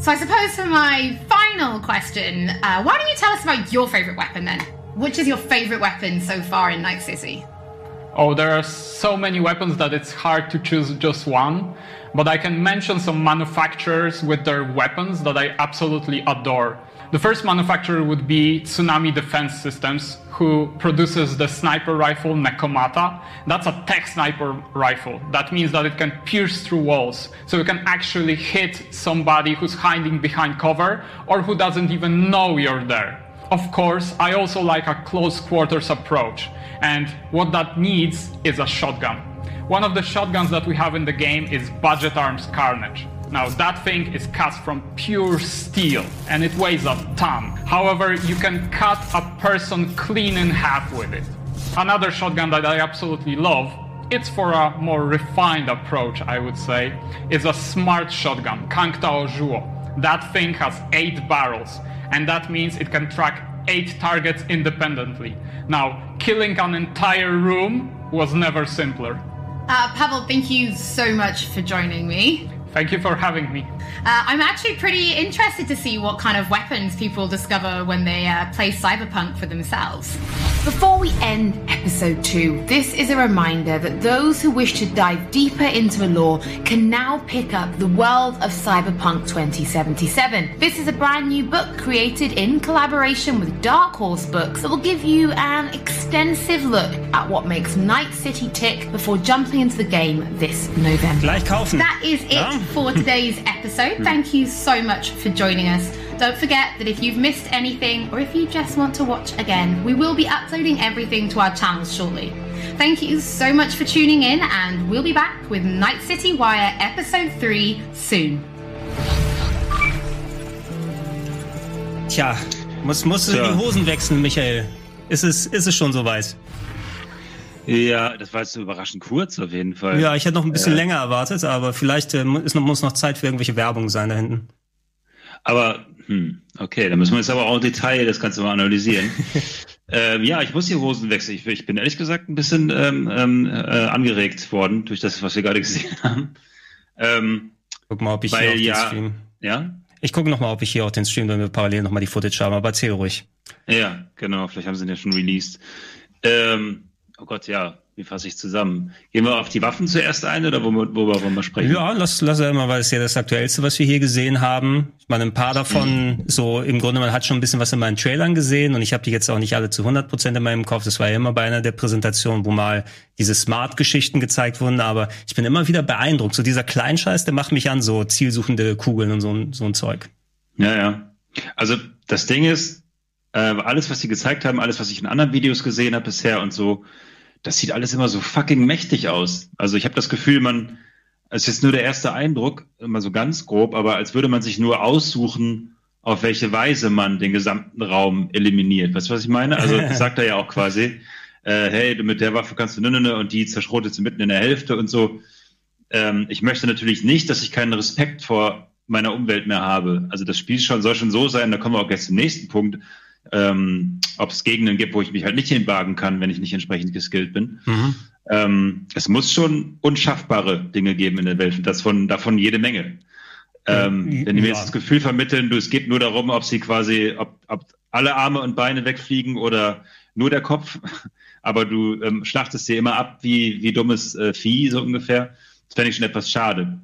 So, I suppose for my final question, uh, why don't you tell us about your favourite weapon then? Which is your favourite weapon so far in Night City? Oh, there are so many weapons that it's hard to choose just one. But I can mention some manufacturers with their weapons that I absolutely adore. The first manufacturer would be Tsunami Defense Systems, who produces the sniper rifle Nekomata. That's a tech sniper rifle. That means that it can pierce through walls. So you can actually hit somebody who's hiding behind cover or who doesn't even know you're there. Of course, I also like a close quarters approach. And what that needs is a shotgun. One of the shotguns that we have in the game is Budget Arms Carnage. Now, that thing is cast from pure steel and it weighs a ton. However, you can cut a person clean in half with it. Another shotgun that I absolutely love, it's for a more refined approach, I would say, is a smart shotgun, Kangtao Zhuo. That thing has eight barrels, and that means it can track eight targets independently. Now, killing an entire room was never simpler. Uh, Pavel, thank you so much for joining me. Thank you for having me. Uh, I'm actually pretty interested to see what kind of weapons people discover when they uh, play Cyberpunk for themselves. Before we end episode 2, this is a reminder that those who wish to dive deeper into the lore can now pick up The World of Cyberpunk 2077. This is a brand new book created in collaboration with Dark Horse Books that will give you an extensive look at what makes Night City tick before jumping into the game this November. Gleich kaufen. That is it Ja. For today's episode. Hmm. Thank you so much for joining us. Don't forget that if you've missed anything or if you just want to watch again, we will be uploading everything to our channels shortly. Thank you so much for tuning in, and we'll be back with Night City Wire Episode 3 soon. Tja, muss, musst du Tja. die Hosen wechseln, Michael. Ist es, ist es schon soweit? Ja, das war jetzt so überraschend kurz auf jeden Fall. Ja, ich hätte noch ein bisschen Äh, länger erwartet, aber vielleicht äh, ist noch, muss noch Zeit für irgendwelche Werbung sein da hinten. Aber, hm, okay, dann müssen wir jetzt aber auch im Detail das Ganze mal analysieren. (laughs) ähm, ja, ich muss die Hosen wechseln. Ich, ich bin ehrlich gesagt ein bisschen ähm, ähm, äh, angeregt worden durch das, was wir gerade gesehen (laughs) haben. Ähm, Guck mal, ob ich weil hier auf den ja, Stream. ja, Ich gucke noch mal, ob ich hier auf den Stream, wenn wir parallel noch mal die Footage haben, aber erzähl ruhig. ja, genau, vielleicht haben sie ihn ja schon released. Ähm, oh Gott, ja, wie fasse ich zusammen? Gehen wir auf die Waffen zuerst ein oder worüber, worüber wollen wir sprechen? Ja, lass, lass mal, weil es ja das Aktuellste, was wir hier gesehen haben. Ich meine, ein paar davon, so im Grunde, man hat schon ein bisschen was in meinen Trailern gesehen und ich habe die jetzt auch nicht alle zu 100 Prozent in meinem Kopf. Das war ja immer bei einer der Präsentationen, wo mal diese Smart-Geschichten gezeigt wurden, aber ich bin immer wieder beeindruckt. So dieser Kleinscheiß, der macht mich an, so zielsuchende Kugeln und so, ein- so ein Zeug. Ja, ja. Also das Ding ist, äh, alles, was sie gezeigt haben, alles, was ich in anderen Videos gesehen habe bisher und so, das sieht alles immer so fucking mächtig aus. Also ich habe das Gefühl, man, es ist nur der erste Eindruck, immer so ganz grob, aber als würde man sich nur aussuchen, auf welche Weise man den gesamten Raum eliminiert. Weißt du, was ich meine? Also (laughs) sagt er ja auch quasi, äh, hey, du mit der Waffe kannst du nö, nö, und die zerschrotet sie mitten in der Hälfte und so. Ähm, ich möchte natürlich nicht, dass ich keinen Respekt vor meiner Umwelt mehr habe. Also das Spiel schon, soll schon so sein, da kommen wir auch jetzt zum nächsten Punkt, ähm, ob es Gegenden gibt, wo ich mich halt nicht hinwagen kann, wenn ich nicht entsprechend geskillt bin. Ähm, es muss schon unschaffbare Dinge geben in der Welt und das von, davon jede Menge. Ähm, wenn die mir jetzt das Gefühl vermitteln, du, es geht nur darum, ob sie quasi, ob, ob alle Arme und Beine wegfliegen oder nur der Kopf, (laughs) aber du ähm, schlachtest dir immer ab wie, wie dummes äh, Vieh, so ungefähr. Das fände ich schon etwas schade.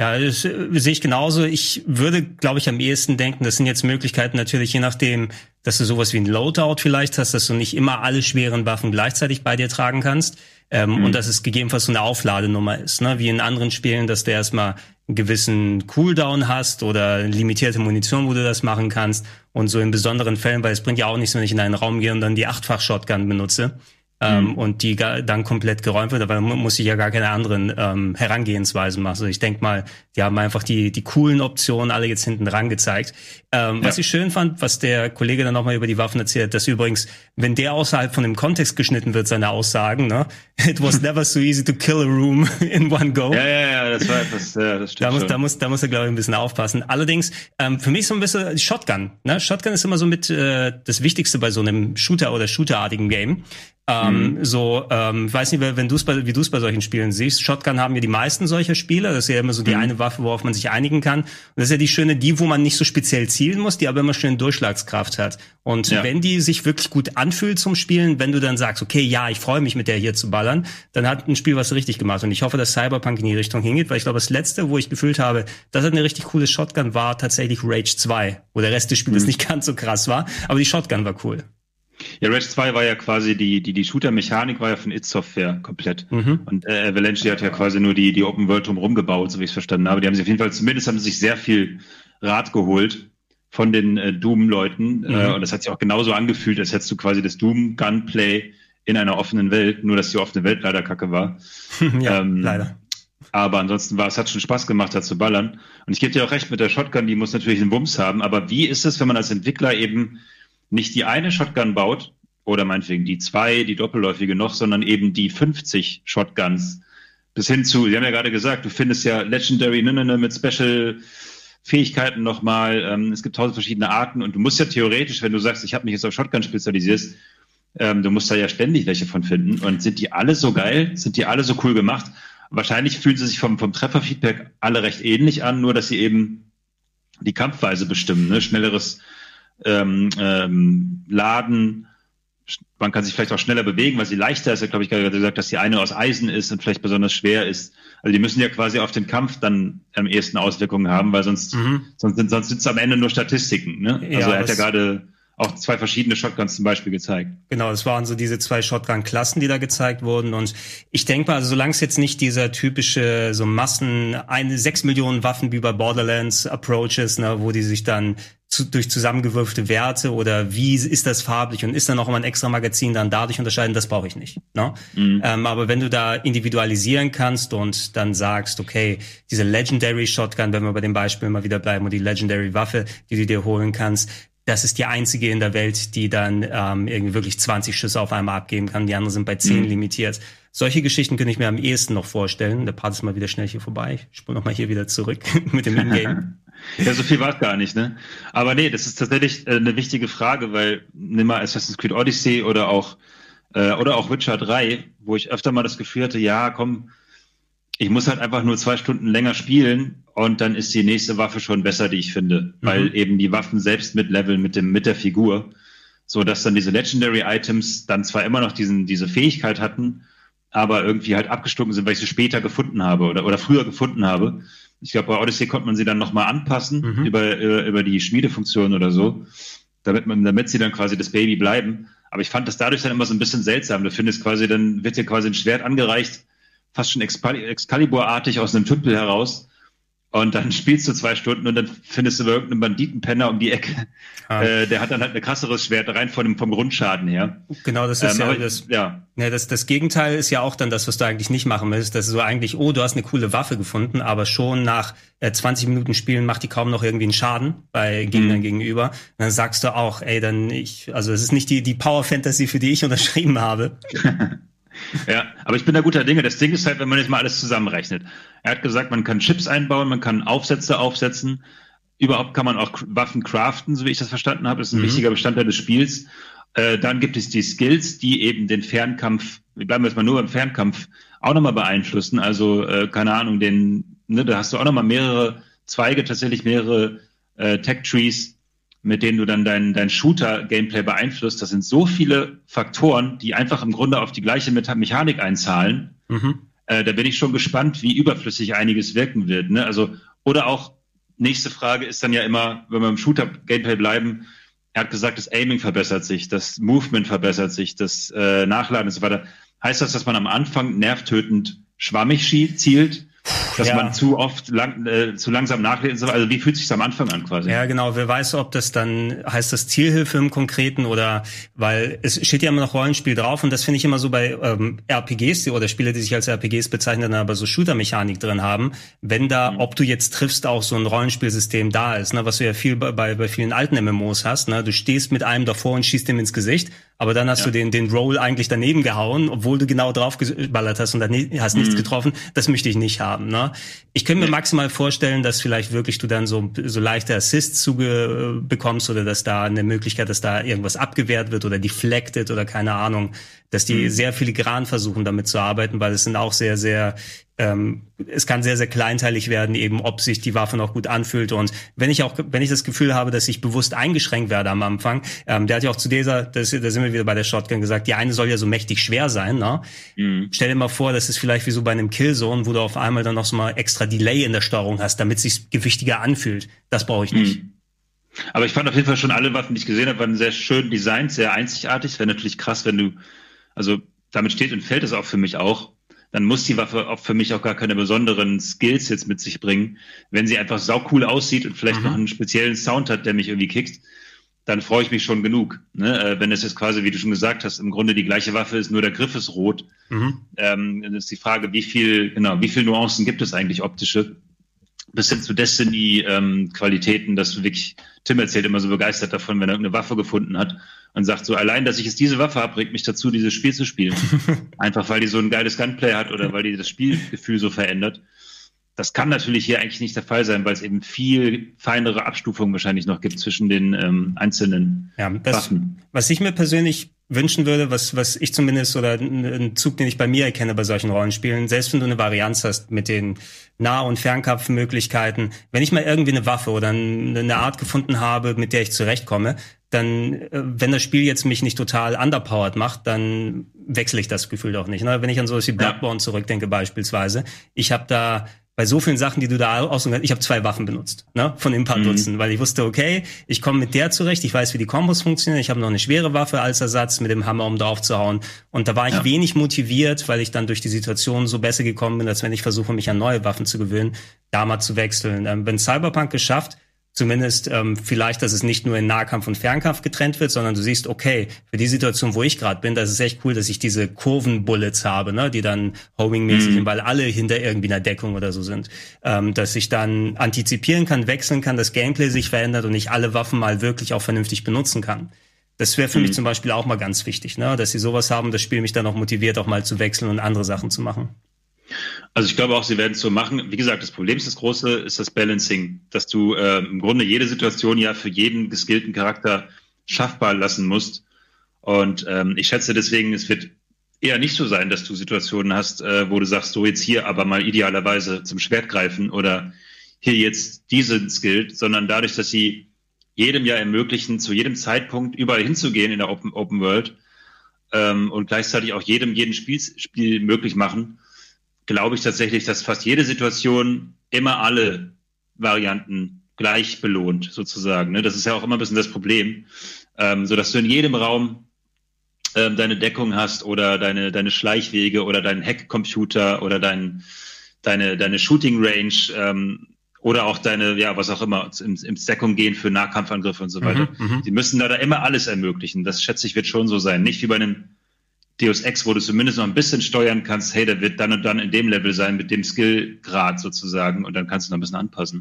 Ja, das äh, sehe ich genauso. Ich würde, glaube ich, am ehesten denken, das sind jetzt Möglichkeiten natürlich, je nachdem, dass du sowas wie ein Loadout vielleicht hast, dass du nicht immer alle schweren Waffen gleichzeitig bei dir tragen kannst. Ähm, Und dass es gegebenenfalls so eine Aufladenummer ist, ne? wie in anderen Spielen, dass du erstmal einen gewissen Cooldown hast oder limitierte Munition, wo du das machen kannst. Und so in besonderen Fällen, weil es bringt ja auch nichts, wenn ich in einen Raum gehe und dann die Achtfach-Shotgun benutze. Ähm, und die dann komplett geräumt wird, aber dann mu- muss ich ja gar keine anderen ähm, Herangehensweisen machen. Also ich denke mal, die haben einfach die, die coolen Optionen alle jetzt hinten dran gezeigt. Ähm, Was Ja. ich schön fand, was der Kollege dann nochmal über die Waffen erzählt, dass übrigens, wenn der außerhalb von dem Kontext geschnitten wird, seine Aussagen, ne? (laughs) It was never so easy to kill a room (laughs) in one go. Ja, ja, ja, das war etwas, ja, das stimmt Da muss, schon. da muss, da muss er, glaube ich, ein bisschen aufpassen. Allerdings, ähm, für mich so ein bisschen Shotgun. Ne? Shotgun ist immer so mit äh, das Wichtigste bei so einem Shooter- oder Shooterartigen Game. Ähm, mhm. So, ähm, weiß nicht, wenn du's bei, wie du es bei solchen Spielen siehst. Shotgun haben ja die meisten solcher Spiele. Das ist ja immer so die mhm. eine Waffe, worauf man sich einigen kann. Und das ist ja die schöne, die, wo man nicht so speziell zielen muss, die aber immer schön Durchschlagskraft hat. Und ja. wenn die sich wirklich gut anfühlt zum Spielen, wenn du dann sagst, okay, ja, ich freue mich mit der hier zu ballern, dann hat ein Spiel was richtig gemacht. Und ich hoffe, dass Cyberpunk in die Richtung hingeht, weil ich glaube, das letzte, wo ich gefühlt habe, das hat eine richtig coole Shotgun, war tatsächlich Rage 2, wo der Rest des Spiels mhm. nicht ganz so krass war. Aber die Shotgun war cool. Ja, Rage 2 war ja quasi die, die, die Shooter-Mechanik war ja von It Software komplett. Mhm. Und äh, Avalanche hat ja quasi nur die, die Open World drumherum gebaut, so wie ich es verstanden habe. Die haben sich auf jeden Fall, zumindest haben sie sich sehr viel Rat geholt von den äh, Doom-Leuten. Äh, mhm. Äh, und das hat sich auch genauso angefühlt, als hättest du quasi das Doom-Gunplay in einer offenen Welt, nur dass die offene Welt leider kacke war. (laughs) ja, ähm, leider. Aber ansonsten war es hat schon Spaß gemacht, da zu ballern. Und ich gebe dir auch recht mit der Shotgun, die muss natürlich einen Wumms haben. Aber wie ist es, wenn man als Entwickler eben nicht die eine Shotgun baut oder meinetwegen die zwei, die doppelläufige noch, sondern eben die 50 Shotguns bis hin zu, Sie haben ja gerade gesagt, du findest ja Legendary ne, ne, ne, mit Special Fähigkeiten nochmal. Ähm, es gibt tausend verschiedene Arten und du musst ja theoretisch, wenn du sagst, ich habe mich jetzt auf Shotgun spezialisiert, ähm, du musst da ja ständig welche von finden. Und sind die alle so geil? Sind die alle so cool gemacht? Wahrscheinlich fühlen sie sich vom, vom Trefferfeedback alle recht ähnlich an, nur dass sie eben die Kampfweise bestimmen. Ne? Schnelleres ähm, ähm, Laden. Man kann sich vielleicht auch schneller bewegen, weil sie leichter ist. Ich glaube, ich gerade gesagt, dass die eine aus Eisen ist und vielleicht besonders schwer ist. Also die müssen ja quasi auf den Kampf dann am ehesten Auswirkungen haben, weil sonst, mhm. sonst, sind, sonst sind es am Ende nur Statistiken. Ne? Also ja, er hat ja gerade auch zwei verschiedene Shotguns zum Beispiel gezeigt. Genau, das waren so diese zwei Shotgun-Klassen, die da gezeigt wurden. Und ich denke mal, also solange es jetzt nicht dieser typische so Massen, eine sechs Millionen Waffen wie bei Borderlands Approaches, ne, wo die sich dann zu, durch zusammengewürfte Werte oder wie ist das farblich und ist da noch immer ein extra Magazin dann dadurch unterscheiden, das brauche ich nicht. Ne? Mhm. Ähm, aber wenn du da individualisieren kannst und dann sagst, okay, diese Legendary Shotgun, wenn wir bei dem Beispiel mal wieder bleiben und die Legendary Waffe, die du dir holen kannst, das ist die einzige in der Welt, die dann ähm, irgendwie wirklich 20 Schüsse auf einmal abgeben kann. Die anderen sind bei 10 mhm. limitiert. Solche Geschichten könnte ich mir am ehesten noch vorstellen. Der Part ist mal wieder schnell hier vorbei. Ich spule noch mal hier wieder zurück (laughs) mit dem Ingame. (laughs) ja, so viel war es gar nicht, ne? Aber nee, das ist tatsächlich äh, eine wichtige Frage, weil nimm mal Assassin's Creed Odyssey oder auch äh, oder auch Witcher 3, wo ich öfter mal das Gefühl hatte, ja, komm, ich muss halt einfach nur zwei Stunden länger spielen und dann ist die nächste Waffe schon besser, die ich finde, mhm. weil eben die Waffen selbst mit Leveln mit dem mit der Figur, so dass dann diese Legendary Items dann zwar immer noch diesen diese Fähigkeit hatten, aber irgendwie halt abgestunken sind, weil ich sie später gefunden habe oder oder früher gefunden habe. Ich glaube, bei Odyssey konnte man sie dann nochmal anpassen mhm. über, über über die Schmiedefunktion oder so, damit man damit sie dann quasi das Baby bleiben. Aber ich fand das dadurch dann immer so ein bisschen seltsam. Du findest quasi, dann wird dir quasi ein Schwert angereicht, fast schon Excalibur-artig aus einem Tümpel heraus. Und dann spielst du zwei Stunden und dann findest du irgendeinen Banditenpenner um die Ecke. Ah. Äh, der hat dann halt ein krasseres Schwert rein von vom Grundschaden her. Genau, das ist ähm, ja, das, ja. ja das, das Gegenteil ist ja auch dann das, was du eigentlich nicht machen willst. Das ist so eigentlich, oh, du hast eine coole Waffe gefunden, aber schon nach äh, 20 Minuten Spielen macht die kaum noch irgendwie einen Schaden bei Gegnern mhm. gegenüber. Und dann sagst du auch, ey, dann ich, also es ist nicht die, die Power Fantasy, für die ich (laughs) unterschrieben habe. (laughs) Ja, aber ich bin da guter Dinge. Das Ding ist halt, wenn man jetzt mal alles zusammenrechnet. Er hat gesagt, man kann Chips einbauen, man kann Aufsätze aufsetzen. Überhaupt kann man auch Waffen craften, so wie ich das verstanden habe. Das ist ein mhm. wichtiger Bestandteil des Spiels. Äh, dann gibt es die Skills, die eben den Fernkampf, wir bleiben jetzt mal nur beim Fernkampf, auch nochmal beeinflussen. Also, äh, keine Ahnung, den, ne, da hast du auch nochmal mehrere Zweige, tatsächlich mehrere äh, Tech-Trees, mit denen du dann dein, dein Shooter-Gameplay beeinflusst. Das sind so viele Faktoren, die einfach im Grunde auf die gleiche Mechanik einzahlen. Mhm. Äh, da bin ich schon gespannt, wie überflüssig einiges wirken wird. Ne? Also, oder auch, nächste Frage ist dann ja immer, wenn wir im Shooter-Gameplay bleiben, er hat gesagt, das Aiming verbessert sich, das Movement verbessert sich, das äh, Nachladen und so weiter. Heißt das, dass man am Anfang nervtötend schwammig zielt dass ja. man zu oft lang, äh, zu langsam nachlädt. Also wie fühlt sich am Anfang an quasi? Ja, genau. Wer weiß, ob das dann heißt das Zielhilfe im Konkreten oder weil es steht ja immer noch Rollenspiel drauf und das finde ich immer so bei ähm, RPGs oder Spiele, die sich als RPGs bezeichnen, aber so Shooter-Mechanik drin haben. Wenn da, mhm. ob du jetzt triffst, auch so ein Rollenspielsystem da ist, ne, was du ja viel bei, bei vielen alten MMOs hast. Ne, du stehst mit einem davor und schießt ihm ins Gesicht aber dann hast Ja. du den, den Roll eigentlich daneben gehauen, obwohl du genau drauf geballert hast und dann hast nichts Mhm. getroffen. Das möchte ich nicht haben. Ne? Ich könnte mir maximal vorstellen, dass vielleicht wirklich du dann so, so leichte Assists zuge bekommst oder dass da eine Möglichkeit, dass da irgendwas abgewehrt wird oder deflected oder keine Ahnung, dass die Mhm. sehr filigran versuchen, damit zu arbeiten, weil es sind auch sehr, sehr ähm, es kann sehr, sehr kleinteilig werden, eben ob sich die Waffe noch gut anfühlt. Und wenn ich auch, wenn ich das Gefühl habe, dass ich bewusst eingeschränkt werde am Anfang, ähm, der hat ja auch zu dieser, das, da sind wir wieder bei der Shotgun gesagt, die eine soll ja so mächtig schwer sein. Ne? Mhm. Stell dir mal vor, das ist vielleicht wie so bei einem Killzone, wo du auf einmal dann noch so mal extra Delay in der Steuerung hast, damit es sich gewichtiger anfühlt. Das brauche ich nicht. Mhm. Aber ich fand auf jeden Fall schon alle Waffen, die ich gesehen habe, waren sehr schön designt, sehr einzigartig. Es wäre natürlich krass, wenn du, also damit steht und fällt es auch für mich auch. Dann muss die Waffe auch für mich auch gar keine besonderen Skills jetzt mit sich bringen. Wenn sie einfach saucool aussieht und vielleicht noch einen speziellen Sound hat, der mich irgendwie kickt, dann freue ich mich schon genug. Ne? Äh, wenn es jetzt quasi, wie du schon gesagt hast, im Grunde die gleiche Waffe ist, nur der Griff ist rot. Mhm. Ähm, dann ist die Frage, wie viel, genau, wie viel Nuancen gibt es eigentlich optische? Bis hin zu Destiny-Qualitäten, dass du wirklich, Tim erzählt immer so begeistert davon, wenn er irgendeine Waffe gefunden hat und sagt so, allein, dass ich jetzt diese Waffe habe, bringt mich dazu, dieses Spiel zu spielen. (laughs) Einfach weil die so ein geiles Gunplay hat oder weil die das Spielgefühl so verändert. Das kann natürlich hier eigentlich nicht der Fall sein, weil es eben viel feinere Abstufungen wahrscheinlich noch gibt zwischen den ähm, einzelnen Ja, das, Waffen. was ich mir persönlich wünschen würde, was, was ich zumindest oder ein Zug, den ich bei mir erkenne bei solchen Rollenspielen, selbst wenn du eine Varianz hast mit den Nah- und Fernkampfmöglichkeiten, wenn ich mal irgendwie eine Waffe oder ein- eine Art gefunden habe, mit der ich zurechtkomme, dann, äh, wenn das Spiel jetzt mich nicht total underpowered macht, dann wechsle ich das Gefühl doch nicht. Ne? Wenn ich an sowas wie Bloodborne zurückdenke beispielsweise, ich habe da bei so vielen Sachen, die du da aussuchen kannst, ich habe zwei Waffen benutzt, ne, von den paar Mhm. Dutzend, weil ich wusste, okay, ich komme mit der zurecht, ich weiß, wie die Kombos funktionieren, ich habe noch eine schwere Waffe als Ersatz mit dem Hammer, um drauf zu hauen. Und da war ich Ja. wenig motiviert, weil ich dann durch die Situation so besser gekommen bin, als wenn ich versuche, mich an neue Waffen zu gewöhnen, da mal zu wechseln. Ähm, wenn Cyberpunk geschafft, Zumindest ähm, vielleicht, dass es nicht nur in Nahkampf und Fernkampf getrennt wird, sondern du siehst, okay, für die Situation, wo ich gerade bin, das ist echt cool, dass ich diese Kurvenbullets habe, ne, die dann homing-mäßig Mhm. sind, weil alle hinter irgendwie einer Deckung oder so sind. Ähm, dass ich dann antizipieren kann, wechseln kann, das Gameplay sich verändert und ich alle Waffen mal wirklich auch vernünftig benutzen kann. Das wäre für mich Mhm. zum Beispiel auch mal ganz wichtig, ne? dass sie sowas haben, das Spiel mich dann auch motiviert, auch mal zu wechseln und andere Sachen zu machen. Also ich glaube auch, sie werden es so machen. Wie gesagt, das Problem ist das große, ist das Balancing, dass du äh, im Grunde jede Situation ja für jeden geskillten Charakter schaffbar lassen musst. Und ähm, ich schätze deswegen, es wird eher nicht so sein, dass du Situationen hast, äh, wo du sagst, so jetzt hier aber mal idealerweise zum Schwert greifen oder hier jetzt diesen Skill, sondern dadurch, dass sie jedem ja ermöglichen, zu jedem Zeitpunkt überall hinzugehen in der Open, Open World ähm, und gleichzeitig auch jedem jeden Spiel, Spiel möglich machen, glaube ich tatsächlich, dass fast jede Situation immer alle Varianten gleich belohnt, sozusagen. Ne? Das ist ja auch immer ein bisschen das Problem, ähm, so dass du in jedem Raum ähm, deine Deckung hast oder deine deine Schleichwege oder deinen Hackcomputer oder dein, deine deine Shooting Range ähm, oder auch deine ja was auch immer im, Deckung gehen für Nahkampfangriffe und so weiter. Mhm, Die müssen da, da immer alles ermöglichen. Das schätze ich wird schon so sein. Nicht wie bei einem Deus Ex, wo du zumindest noch ein bisschen steuern kannst, hey, der wird dann und dann in dem Level sein, mit dem Skillgrad sozusagen, und dann kannst du noch ein bisschen anpassen.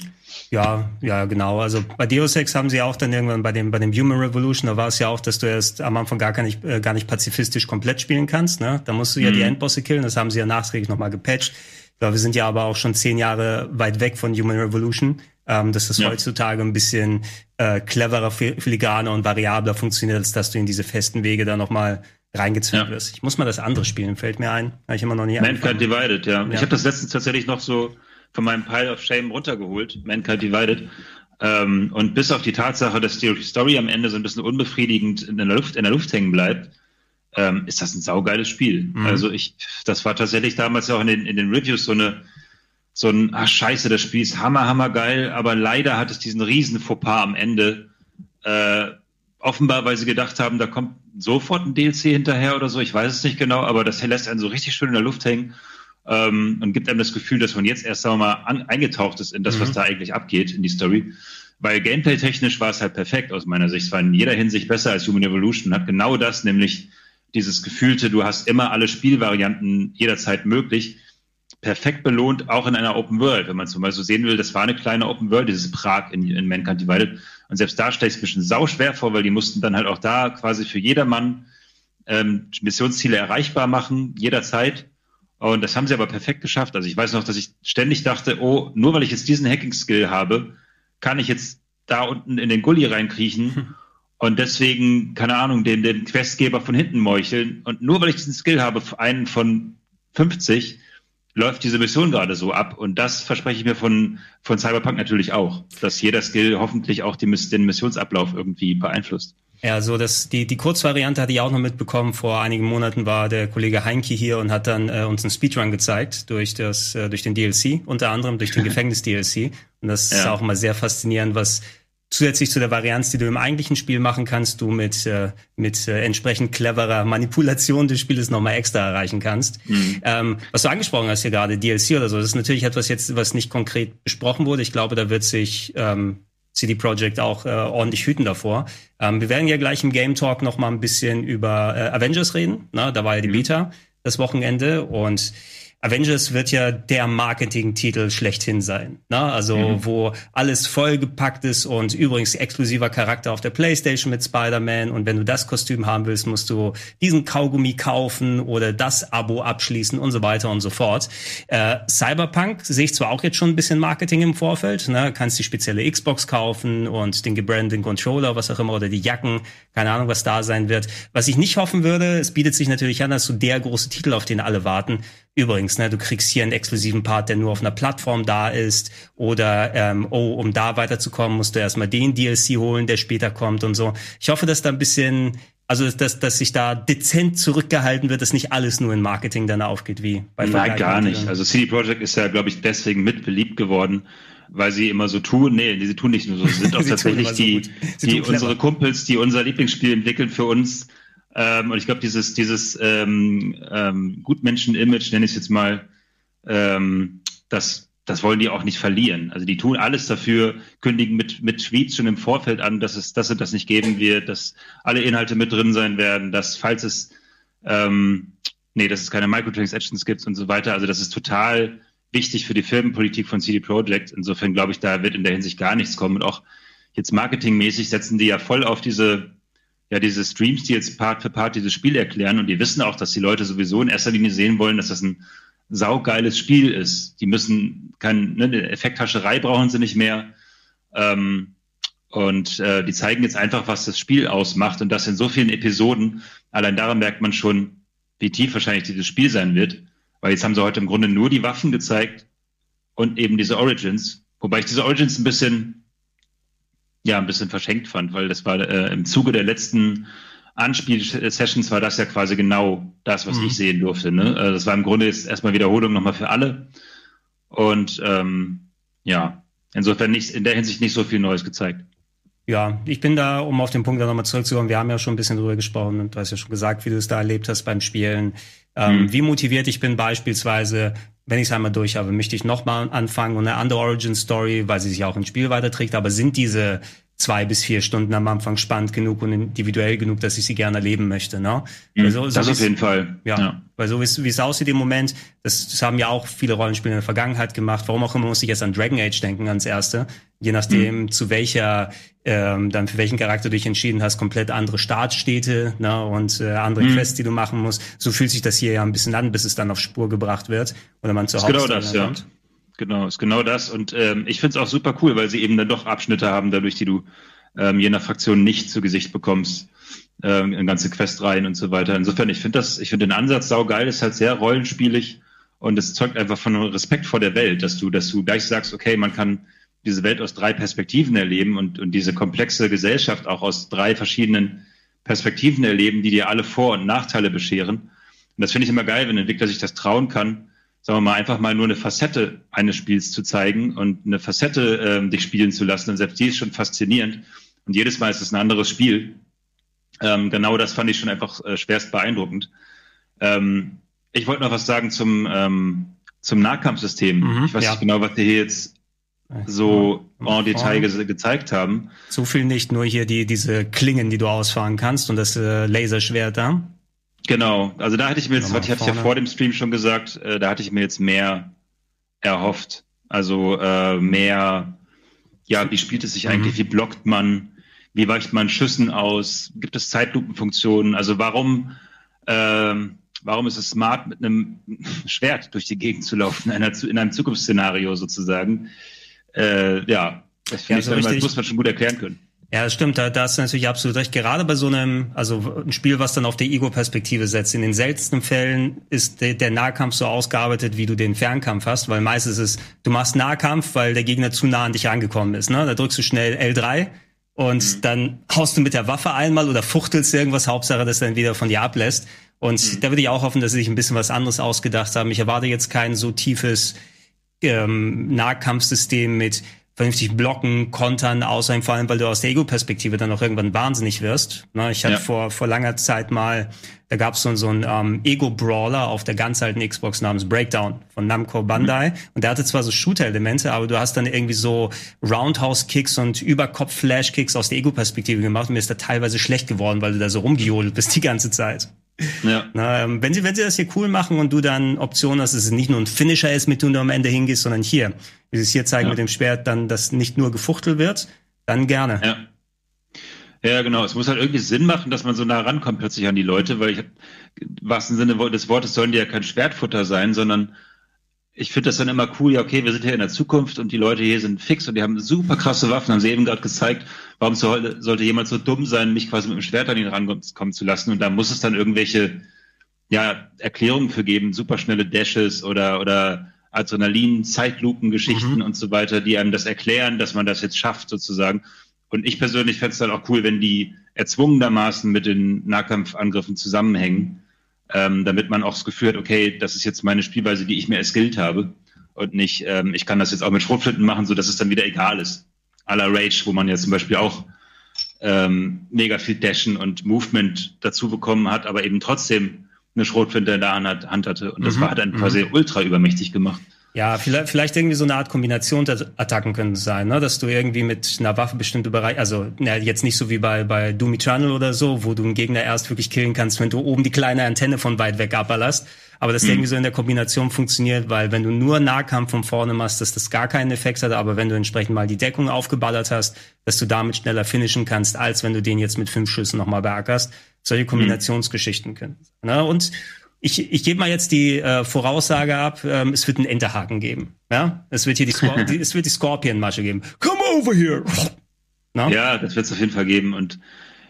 Ja, ja, genau. Also bei Deus Ex haben sie auch dann irgendwann bei dem, bei dem Human Revolution, da war es ja auch, dass du erst am Anfang gar nicht, äh, gar nicht pazifistisch komplett spielen kannst. Ne? Da musst du ja Mhm. die Endbosse killen, das haben sie ja nachträglich nochmal gepatcht. Ja, wir sind ja aber auch schon zehn Jahre weit weg von Human Revolution, ähm, dass das Ja. heutzutage ein bisschen äh, cleverer, fi- filigraner und variabler funktioniert, als dass du in diese festen Wege da nochmal reingezwängt wirst. Ich muss mal das andere spielen, fällt mir ein. Habe ich immer noch nie Mankind Divided, ja. Ja. Ich habe das letztens tatsächlich noch so von meinem Pile of Shame runtergeholt, Mankind Divided. Ähm, und bis auf die Tatsache, dass die Story am Ende so ein bisschen unbefriedigend in der Luft, in der Luft hängen bleibt, ähm, ist das ein saugeiles Spiel. Mhm. Also ich, das war tatsächlich damals ja auch in den, in den Reviews so eine, so ein, ach scheiße, das Spiel ist hammer, hammer geil, aber leider hat es diesen riesen Fauxpas am Ende. Äh, offenbar, weil sie gedacht haben, da kommt sofort ein DLC hinterher oder so, ich weiß es nicht genau, aber das lässt einen so richtig schön in der Luft hängen ähm, und gibt einem das Gefühl, dass man jetzt erst sagen wir mal an, eingetaucht ist in das, was Mhm. da eigentlich abgeht, in die Story. Weil gameplay-technisch war es halt perfekt aus meiner Sicht. Es war in jeder Hinsicht besser als Human Evolution. Hat genau das, nämlich dieses gefühlte, du hast immer alle Spielvarianten jederzeit möglich, perfekt belohnt, auch in einer Open World. Wenn man zum Beispiel sehen will, das war eine kleine Open World, dieses Prag in, in Mankind Divided. Und selbst da stelle ich es ein bisschen sau schwer vor, weil die mussten dann halt auch da quasi für jedermann ähm, Missionsziele erreichbar machen, jederzeit. Und das haben sie aber perfekt geschafft. Also ich weiß noch, dass ich ständig dachte, oh, nur weil ich jetzt diesen Hacking-Skill habe, kann ich jetzt da unten in den Gully reinkriechen hm. und deswegen, keine Ahnung, den, den Questgeber von hinten meucheln. Und nur weil ich diesen Skill habe, einen von 50, läuft diese Mission gerade so ab. Und das verspreche ich mir von, von Cyberpunk natürlich auch, dass jeder Skill hoffentlich auch die, den Missionsablauf irgendwie beeinflusst. Ja, so das die die Kurzvariante hatte ich auch noch mitbekommen. Vor einigen Monaten war der Kollege Heinke hier und hat dann äh, uns einen Speedrun gezeigt durch das äh, durch den DLC, unter anderem durch den (laughs) Gefängnis DLC. Und das ja. ist auch immer sehr faszinierend, was zusätzlich zu der Varianz, die du im eigentlichen Spiel machen kannst, du mit, äh, mit äh, entsprechend cleverer Manipulation des Spieles nochmal extra erreichen kannst. Mhm. Ähm, was du angesprochen hast hier gerade, DLC oder so, das ist natürlich etwas jetzt, was nicht konkret besprochen wurde. Ich glaube, da wird sich ähm, CD Projekt auch äh, ordentlich hüten davor. Ähm, wir werden ja gleich im Game Talk noch mal ein bisschen über äh, Avengers reden. Na, da war ja die mhm. Beta das Wochenende und Avengers wird ja der Marketing-Titel schlechthin sein. Ne? Also, mhm. wo alles vollgepackt ist und übrigens exklusiver Charakter auf der Playstation mit Spider-Man. Und wenn du das Kostüm haben willst, musst du diesen Kaugummi kaufen oder das Abo abschließen und so weiter und so fort. Äh, Cyberpunk sehe ich zwar auch jetzt schon ein bisschen Marketing im Vorfeld. Ne? Kannst die spezielle Xbox kaufen und den gebrandeten Controller, was auch immer, oder die Jacken. Keine Ahnung, was da sein wird. Was ich nicht hoffen würde, es bietet sich natürlich an, dass so der große Titel, auf den alle warten, Übrigens, ne, du kriegst hier einen exklusiven Part, der nur auf einer Plattform da ist. Oder ähm, oh, um da weiterzukommen, musst du erstmal den DLC holen, der später kommt und so. Ich hoffe, dass da ein bisschen, also dass, dass sich da dezent zurückgehalten wird, dass nicht alles nur in Marketing dann aufgeht wie bei Nein, gar nicht. Also CD Projekt ist ja, glaube ich, deswegen mit beliebt geworden, weil sie immer so tun. Nee, sie tun nicht nur so. Sie sind auch (laughs) tatsächlich so die, die unsere Kumpels, die unser Lieblingsspiel entwickeln für uns ähm, und ich glaube, dieses, dieses ähm, ähm, Gutmenschen-Image, nenne ich es jetzt mal, ähm, das, das wollen die auch nicht verlieren. Also die tun alles dafür, kündigen mit, mit Tweets schon im Vorfeld an, dass es, dass es das nicht geben wird, dass alle Inhalte mit drin sein werden, dass falls es ähm, nee, dass es keine Microtransactions gibt und so weiter. Also das ist total wichtig für die Firmenpolitik von CD Projekt. Insofern glaube ich, da wird in der Hinsicht gar nichts kommen. Und auch jetzt marketingmäßig setzen die ja voll auf diese ja diese Streams, die jetzt Part für Part dieses Spiel erklären und die wissen auch, dass die Leute sowieso in erster Linie sehen wollen, dass das ein saugeiles Spiel ist. Die müssen kein, ne, Effekthascherei brauchen sie nicht mehr. Ähm, und äh, die zeigen jetzt einfach, was das Spiel ausmacht und das in so vielen Episoden. Allein daran merkt man schon, wie tief wahrscheinlich dieses Spiel sein wird. Weil jetzt haben sie heute im Grunde nur die Waffen gezeigt und eben diese Origins. Wobei ich diese Origins ein bisschen ja ein bisschen verschenkt fand, weil das war äh, im Zuge der letzten Anspiel-Sessions war das ja quasi genau das, was mhm. ich sehen durfte. Ne? Also das war im Grunde jetzt erstmal Wiederholung nochmal für alle. Und ähm, ja, insofern nicht, in der Hinsicht nicht so viel Neues gezeigt. Ja, ich bin da, um auf den Punkt da nochmal zurückzukommen, wir haben ja schon ein bisschen drüber gesprochen und du hast ja schon gesagt, wie du es da erlebt hast beim Spielen. Ähm, mhm. Wie motiviert ich bin beispielsweise, wenn ich es einmal durch habe, möchte ich nochmal anfangen und eine andere Origin Story, weil sie sich auch ins Spiel weiterträgt, aber sind diese zwei bis vier Stunden am Anfang spannend genug und individuell genug, dass ich sie gerne erleben möchte. Ne? Mhm, also, so das auf jeden Fall. Ja, ja. weil so wie es aussieht im Moment, das, das haben ja auch viele Rollenspiele in der Vergangenheit gemacht. Warum auch immer muss ich jetzt an Dragon Age denken als erste. Je nachdem, mhm. zu welcher, ähm, dann für welchen Charakter du dich entschieden hast, komplett andere Startstädte ne, und äh, andere mhm. Quests, die du machen musst. So fühlt sich das hier ja ein bisschen an, bis es dann auf Spur gebracht wird oder man zur Hauptstory genau das, ja. kommt. Genau, ist genau das. Und ähm, ich finde es auch super cool, weil sie eben dann doch Abschnitte haben, dadurch, die du ähm, je nach Fraktion nicht zu Gesicht bekommst, ähm, in ganze Questreihen und so weiter. Insofern, ich finde das, ich finde den Ansatz saugeil, ist halt sehr rollenspielig und es zeugt einfach von Respekt vor der Welt, dass du, dass du gleich sagst, okay, man kann diese Welt aus drei Perspektiven erleben und, und diese komplexe Gesellschaft auch aus drei verschiedenen Perspektiven erleben, die dir alle Vor- und Nachteile bescheren. Und das finde ich immer geil, wenn ein Entwickler sich das trauen kann, sagen wir mal, einfach mal nur eine Facette eines Spiels zu zeigen und eine Facette ähm, dich spielen zu lassen. Und selbst die ist schon faszinierend. Und jedes Mal ist es ein anderes Spiel. Ähm, genau das fand ich schon einfach äh, schwerst beeindruckend. Ähm, ich wollte noch was sagen zum, ähm, zum Nahkampfsystem. Mhm, ich weiß ja. nicht genau, was wir hier jetzt so en Detail ge gezeigt haben. So viel nicht, nur hier die, diese Klingen, die du ausfahren kannst und das äh, Laserschwert da. Genau, also da hatte ich mir jetzt, ich hatte ja vor dem Stream schon gesagt, äh, da hatte ich mir jetzt mehr erhofft. Also äh, mehr, ja, wie spielt es sich eigentlich, mhm. wie blockt man, wie weicht man Schüssen aus, gibt es Zeitlupenfunktionen, also warum ähm, warum ist es smart, mit einem (laughs) Schwert durch die Gegend zu laufen, in, einer, in einem Zukunftsszenario sozusagen. Äh, ja, das Ja, ich, so das richtig. muss man schon gut erklären können. Ja, das stimmt, da, da hast du natürlich absolut recht. Gerade bei so einem, also ein Spiel, was dann auf der Ego-Perspektive setzt. In den seltensten Fällen ist der, der Nahkampf so ausgearbeitet, wie du den Fernkampf hast, weil meistens ist es, du machst Nahkampf, weil der Gegner zu nah an dich rangekommen ist. Ne? Da drückst du schnell L3 und dann haust du mit der Waffe einmal oder fuchtelst irgendwas, Hauptsache, dass er dann wieder von dir ablässt. Und da würde ich auch hoffen, dass sie sich ein bisschen was anderes ausgedacht haben. Ich erwarte jetzt kein so tiefes ähm, Nahkampfsystem mit vernünftig blocken, kontern, außer vor allem, weil du aus der Ego-Perspektive dann auch irgendwann wahnsinnig wirst. Ne, ich hatte Ja. vor, vor langer Zeit mal, da gab es so, so einen ähm, Ego-Brawler auf der ganz alten Xbox namens Breakdown von Namco Bandai. Und der hatte zwar so Shooter-Elemente, aber du hast dann irgendwie so Roundhouse-Kicks und Überkopf-Flash-Kicks aus der Ego-Perspektive gemacht. Und mir ist da teilweise schlecht geworden, weil du da so rumgejodelt bist die ganze Zeit. Ja. Na, ähm, wenn sie, wenn sie das hier cool machen und du dann Optionen hast, dass es nicht nur ein Finisher ist, mit dem du am Ende hingehst, sondern hier, wie sie es hier zeigen Ja. mit dem Schwert, dann, dass nicht nur gefuchtelt wird, dann gerne. Ja. Ja, genau. Es muss halt irgendwie Sinn machen, dass man so nah rankommt plötzlich an die Leute, weil ich im wahrsten Sinne des Wortes sollen die ja kein Schwertfutter sein, sondern ich finde das dann immer cool, ja, okay, wir sind hier in der Zukunft und die Leute hier sind fix und die haben super krasse Waffen, haben sie eben gerade gezeigt. Warum soll, sollte jemand so dumm sein, mich quasi mit dem Schwert an ihn rankommen zu lassen? Und da muss es dann irgendwelche ja, Erklärungen für geben, superschnelle Dashes oder, oder Adrenalin, Zeitlupen-Geschichten und so weiter, die einem das erklären, dass man das jetzt schafft sozusagen. Und ich persönlich fände es dann auch cool, wenn die erzwungenermaßen mit den Nahkampfangriffen zusammenhängen, ähm, damit man auch das Gefühl hat, okay, das ist jetzt meine Spielweise, die ich mir erskillt habe und nicht, ähm, ich kann das jetzt auch mit Schrotflinten machen, so dass es dann wieder egal ist. A la Rage, wo man ja zum Beispiel auch ähm, mega viel Dashen und Movement dazu bekommen hat, aber eben trotzdem eine Schrotflinte in der Hand, hatte. Und das Mhm, war hat dann mhm. quasi ultra übermächtig gemacht. Ja, vielleicht, vielleicht irgendwie so eine Art Kombinationsattacken können es sein, ne? dass du irgendwie mit einer Waffe bestimmte Bereiche, also na, jetzt nicht so wie bei, bei Doom Eternal oder so, wo du einen Gegner erst wirklich killen kannst, wenn du oben die kleine Antenne von weit weg abballerst, aber das Mhm. irgendwie so in der Kombination funktioniert, weil wenn du nur Nahkampf von vorne machst, dass das gar keinen Effekt hat, aber wenn du entsprechend mal die Deckung aufgeballert hast, dass du damit schneller finishen kannst, als wenn du den jetzt mit fünf Schüssen nochmal beackerst. Solche Kombinationsgeschichten können. Ne? Und ich, ich gebe mal jetzt die äh, Voraussage ab, ähm, es wird einen Enterhaken geben. Ja? Es wird hier die, Scor (laughs) die es wird die Scorpion-Masche geben. Come over here! Na? Ja, das wird es auf jeden Fall geben. Und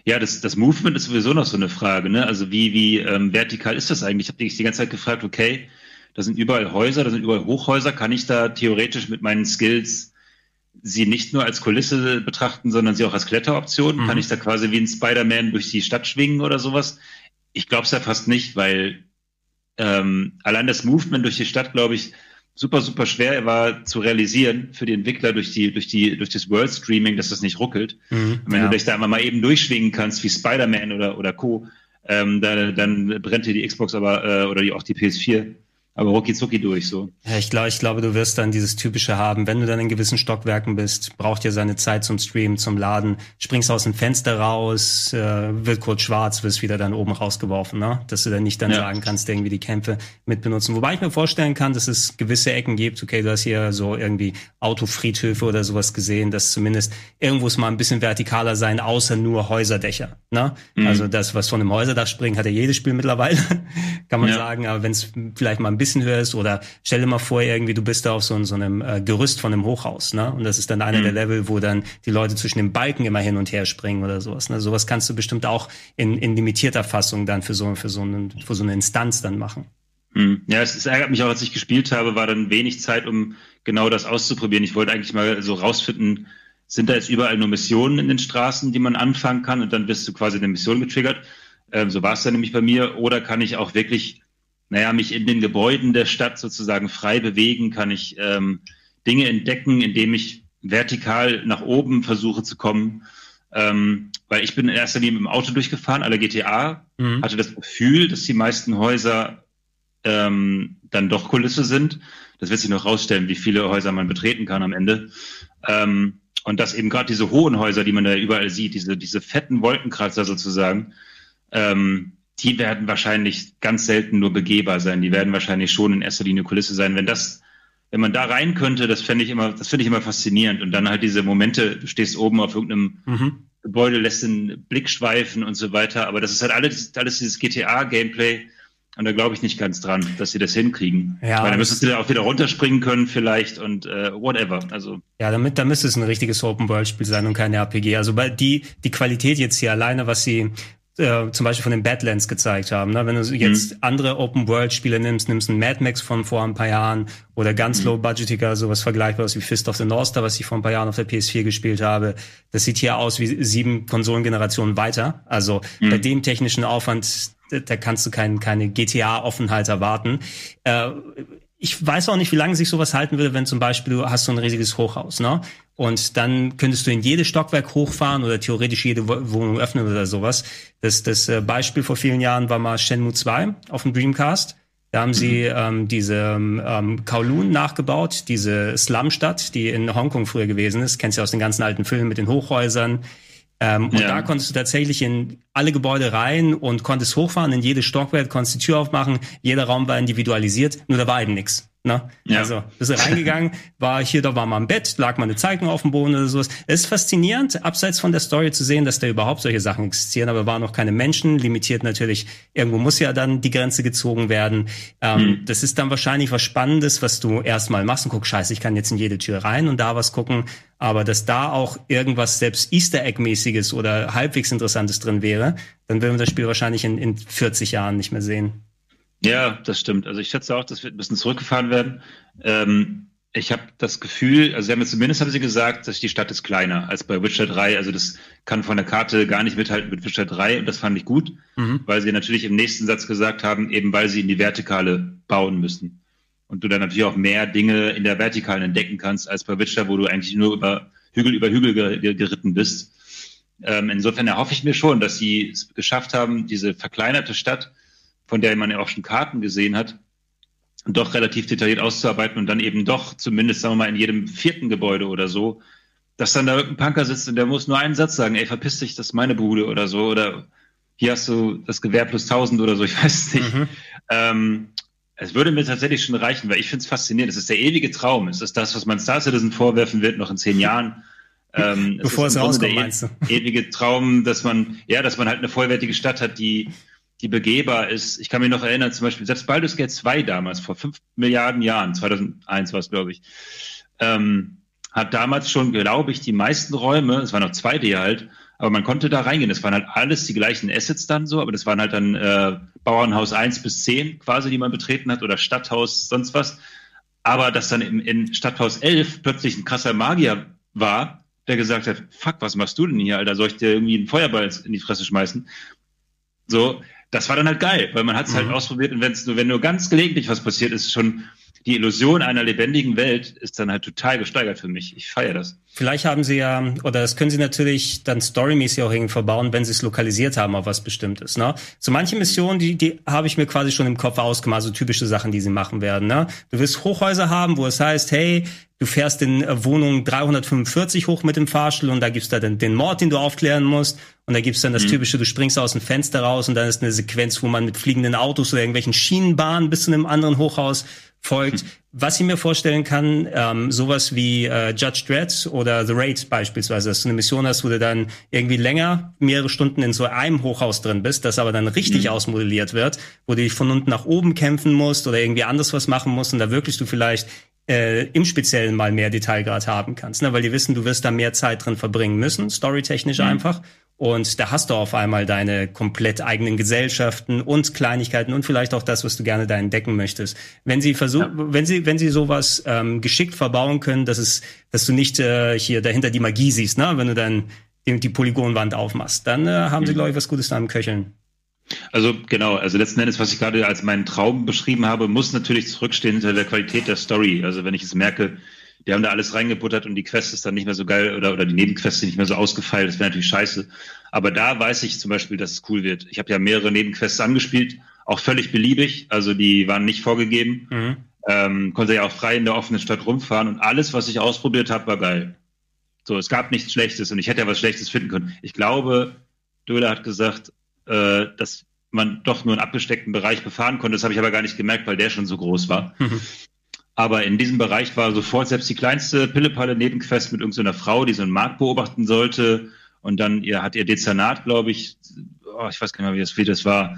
ja, das, das Movement ist sowieso noch so eine Frage. Ne? Also wie, wie ähm, vertikal ist das eigentlich? Ich habe dich die ganze Zeit gefragt, okay, da sind überall Häuser, da sind überall Hochhäuser. Kann ich da theoretisch mit meinen Skills sie nicht nur als Kulisse betrachten, sondern sie auch als Kletteroption? Mhm. Kann ich da quasi wie ein Spider-Man durch die Stadt schwingen oder sowas? Ich glaube es ja fast nicht, weil ähm, allein das Movement durch die Stadt, glaube ich, super, super schwer war zu realisieren für die Entwickler durch die, durch die, durch das World Streaming, dass das nicht ruckelt. Mhm, wenn ja. du dich da einfach mal eben durchschwingen kannst, wie Spider-Man oder, oder Co., ähm, da, dann brennt dir die Xbox aber, äh, oder die, auch die PS4, aber rucki zucki durch, so. Ja, ich glaube, ich glaube, du wirst dann dieses typische haben, wenn du dann in gewissen Stockwerken bist, braucht ja seine Zeit zum Streamen, zum Laden, springst aus dem Fenster raus, äh, wird kurz schwarz, wirst wieder dann oben rausgeworfen, ne? Dass du dann nicht dann Ja. sagen kannst, irgendwie die Kämpfe mitbenutzen. Wobei ich mir vorstellen kann, dass es gewisse Ecken gibt, okay, du hast hier so irgendwie Autofriedhöfe oder sowas gesehen, dass zumindest irgendwo es mal ein bisschen vertikaler sein, außer nur Häuserdächer, ne? Mhm. Also das, was von einem Häuserdach springt, hat ja jedes Spiel mittlerweile, (laughs) kann man Ja. sagen, aber wenn es vielleicht mal ein bisschen höher ist oder stell dir mal vor, irgendwie du bist da auf so, so einem äh, Gerüst von einem Hochhaus, ne? Und das ist dann einer Mhm. der Level, wo dann die Leute zwischen den Balken immer hin und her springen oder sowas. Ne? Sowas kannst du bestimmt auch in, in limitierter Fassung dann für so, für so, einen, für so eine Instanz dann machen. Hm. Ja, es, es ärgert mich auch, als ich gespielt habe, war dann wenig Zeit, um genau das auszuprobieren. Ich wollte eigentlich mal so rausfinden, sind da jetzt überall nur Missionen in den Straßen, die man anfangen kann und dann wirst du quasi eine Mission getriggert. Ähm, so war es dann nämlich bei mir. Oder kann ich auch wirklich, naja, mich in den Gebäuden der Stadt sozusagen frei bewegen? Kann ich ähm, Dinge entdecken, indem ich vertikal nach oben versuche zu kommen? Ähm, weil ich bin in erster Linie mit dem Auto durchgefahren, alle GTA, Mhm. hatte das Gefühl, dass die meisten Häuser ähm, dann doch Kulisse sind. Das wird sich noch rausstellen, wie viele Häuser man betreten kann am Ende. Ähm, und dass eben gerade diese hohen Häuser, die man da überall sieht, diese, diese fetten Wolkenkratzer sozusagen, ähm, die werden wahrscheinlich ganz selten nur begehbar sein. Die werden wahrscheinlich schon in erster Linie Kulisse sein. Wenn das, wenn man da rein könnte, das fände ich immer, das finde ich immer faszinierend. Und dann halt diese Momente, du stehst oben auf irgendeinem Mhm. Gebäude lässt den Blick schweifen und so weiter. Aber das ist halt alles, alles dieses GTA-Gameplay. Und da glaube ich nicht ganz dran, dass sie das hinkriegen. Ja, Weil dann müsstest du auch wieder runterspringen können vielleicht und äh, whatever. Also ja, damit da müsste es ein richtiges Open World Spiel sein und kein RPG. Also bei die die Qualität jetzt hier alleine, was sie äh, zum Beispiel von den Badlands gezeigt haben. Ne? Wenn du jetzt mhm. andere Open-World-Spiele nimmst, nimmst einen Mad Max von vor ein paar Jahren oder ganz mhm. low-budgetiger, sowas Vergleichbares wie Fist of the North Star, was ich vor ein paar Jahren auf der PS4 gespielt habe. Das sieht hier aus wie sieben Konsolengenerationen weiter. Also mhm. bei dem technischen Aufwand, da kannst du kein, keine GTA-Offenheit erwarten. Äh, ich weiß auch nicht, wie lange sich sowas halten würde, wenn zum Beispiel du hast so ein riesiges Hochhaus, ne? Und dann könntest du in jedes Stockwerk hochfahren oder theoretisch jede Wohnung öffnen oder sowas. Das, das äh, Beispiel vor vielen Jahren war mal Shenmue 2 auf dem Dreamcast. Da haben sie mhm. ähm, diese ähm, Kowloon nachgebaut, diese Slumstadt, die in Hongkong früher gewesen ist. Kennst du aus den ganzen alten Filmen mit den Hochhäusern. Ähm, und ja. da konntest du tatsächlich in alle Gebäude rein und konntest hochfahren, in jedes Stockwerk, konntest die Tür aufmachen, jeder Raum war individualisiert, nur da war eben nichts. Ne? Ja. Also bist du reingegangen, war hier, da war mal im Bett, lag mal eine Zeitung auf dem Boden oder sowas. Es ist faszinierend, abseits von der Story zu sehen, dass da überhaupt solche Sachen existieren, aber waren noch keine Menschen, limitiert natürlich, irgendwo muss ja dann die Grenze gezogen werden. Ähm, hm. Das ist dann wahrscheinlich was Spannendes, was du erstmal machst und guckst, scheiße, ich kann jetzt in jede Tür rein und da was gucken, aber dass da auch irgendwas selbst Easter Egg-mäßiges oder halbwegs Interessantes drin wäre, dann würden wir das Spiel wahrscheinlich in, in 40 Jahren nicht mehr sehen. Ja, das stimmt. Also ich schätze auch, das wird ein bisschen zurückgefahren werden. Ähm, ich habe das Gefühl, also sie haben jetzt zumindest haben sie gesagt, dass die Stadt ist kleiner als bei Witcher 3. Also das kann von der Karte gar nicht mithalten mit Witcher 3 und das fand ich gut, mhm. weil sie natürlich im nächsten Satz gesagt haben, eben weil sie in die Vertikale bauen müssen. Und du dann natürlich auch mehr Dinge in der Vertikalen entdecken kannst als bei Witcher, wo du eigentlich nur über Hügel über Hügel geritten bist. Ähm, insofern erhoffe ich mir schon, dass sie es geschafft haben, diese verkleinerte Stadt von der man ja auch schon Karten gesehen hat, doch relativ detailliert auszuarbeiten und dann eben doch zumindest, sagen wir mal, in jedem vierten Gebäude oder so, dass dann da irgendein Punker sitzt und der muss nur einen Satz sagen, ey, verpiss dich, das ist meine Bude oder so, oder hier hast du das Gewehr plus 1000 oder so, ich weiß nicht. Mhm. Ähm, es würde mir tatsächlich schon reichen, weil ich finde es faszinierend. Es ist der ewige Traum. Es ist das, was man Star Citizen vorwerfen wird, noch in zehn Jahren. Ähm, Bevor es, es rauskommt, meinst du? Ewige Traum, dass man, ja, dass man halt eine vollwertige Stadt hat, die die begehbar ist. Ich kann mich noch erinnern, zum Beispiel selbst Baldur's Gate 2 damals, vor fünf Milliarden Jahren, 2001 war es, glaube ich, ähm, hat damals schon, glaube ich, die meisten Räume, es waren noch 2D halt, aber man konnte da reingehen. Das waren halt alles die gleichen Assets dann so, aber das waren halt dann äh, Bauernhaus 1 bis 10 quasi, die man betreten hat, oder Stadthaus, sonst was. Aber dass dann in, in Stadthaus 11 plötzlich ein krasser Magier war, der gesagt hat, fuck, was machst du denn hier, Alter? Soll ich dir irgendwie einen Feuerball in die Fresse schmeißen? So, das war dann halt geil, weil man hat es halt mhm. halt ausprobiert und wenn's nur, wenn nur ganz gelegentlich was passiert, ist schon die Illusion einer lebendigen Welt ist dann halt total gesteigert für mich. Ich feiere das. Vielleicht haben sie ja, oder das können sie natürlich dann storymäßig auch irgendwie verbauen, wenn sie es lokalisiert haben auf was Bestimmtes. Ne? So manche Missionen, die, die habe ich mir quasi schon im Kopf ausgemacht, so typische Sachen, die sie machen werden. Ne? Du wirst Hochhäuser haben, wo es heißt, hey, du fährst in äh, Wohnung 345 hoch mit dem Fahrstuhl und da gibt's da den, den Mord, den du aufklären musst. Und da gibt's dann das mhm. typische, du springst aus dem Fenster raus und dann ist eine Sequenz, wo man mit fliegenden Autos oder irgendwelchen Schienenbahnen bis zu einem anderen Hochhaus folgt. Mhm. Was ich mir vorstellen kann, ähm, sowas wie äh, Judge Dredd oder The Raid beispielsweise, dass du eine Mission hast, wo du dann irgendwie länger, mehrere Stunden in so einem Hochhaus drin bist, das aber dann richtig mhm. ausmodelliert wird, wo du dich von unten nach oben kämpfen musst oder irgendwie anders was machen musst und da wirklich du vielleicht äh, im Speziellen mal mehr Detailgrad haben kannst, ne? weil die wissen, du wirst da mehr Zeit drin verbringen müssen, storytechnisch mhm. einfach. Und da hast du auf einmal deine komplett eigenen Gesellschaften und Kleinigkeiten und vielleicht auch das, was du gerne da entdecken möchtest. Wenn sie versuchen, ja. wenn sie, wenn sie sowas ähm, geschickt verbauen können, dass es, dass du nicht äh, hier dahinter die Magie siehst, ne? wenn du dann die, die Polygonwand aufmachst, dann äh, haben mhm. sie, glaube ich, was Gutes da im Köcheln. Also genau, also letzten Endes, was ich gerade als meinen Traum beschrieben habe, muss natürlich zurückstehen hinter der Qualität der Story. Also wenn ich es merke, die haben da alles reingebuttert und die Quest ist dann nicht mehr so geil oder, oder die Nebenquest nicht mehr so ausgefeilt, das wäre natürlich scheiße. Aber da weiß ich zum Beispiel, dass es cool wird. Ich habe ja mehrere Nebenquests angespielt, auch völlig beliebig, also die waren nicht vorgegeben. Mhm. Ähm, konnte ja auch frei in der offenen Stadt rumfahren und alles, was ich ausprobiert habe, war geil. So, es gab nichts Schlechtes und ich hätte ja was Schlechtes finden können. Ich glaube, Döler hat gesagt, äh, dass man doch nur einen abgesteckten Bereich befahren konnte. Das habe ich aber gar nicht gemerkt, weil der schon so groß war. Mhm. Aber in diesem Bereich war sofort selbst die kleinste Pillepalle Nebenquest mit irgendeiner Frau, die so einen Markt beobachten sollte Und dann ihr hat ihr Dezernat, glaube ich, oh, ich weiß gar nicht mehr, wie das, wie das war,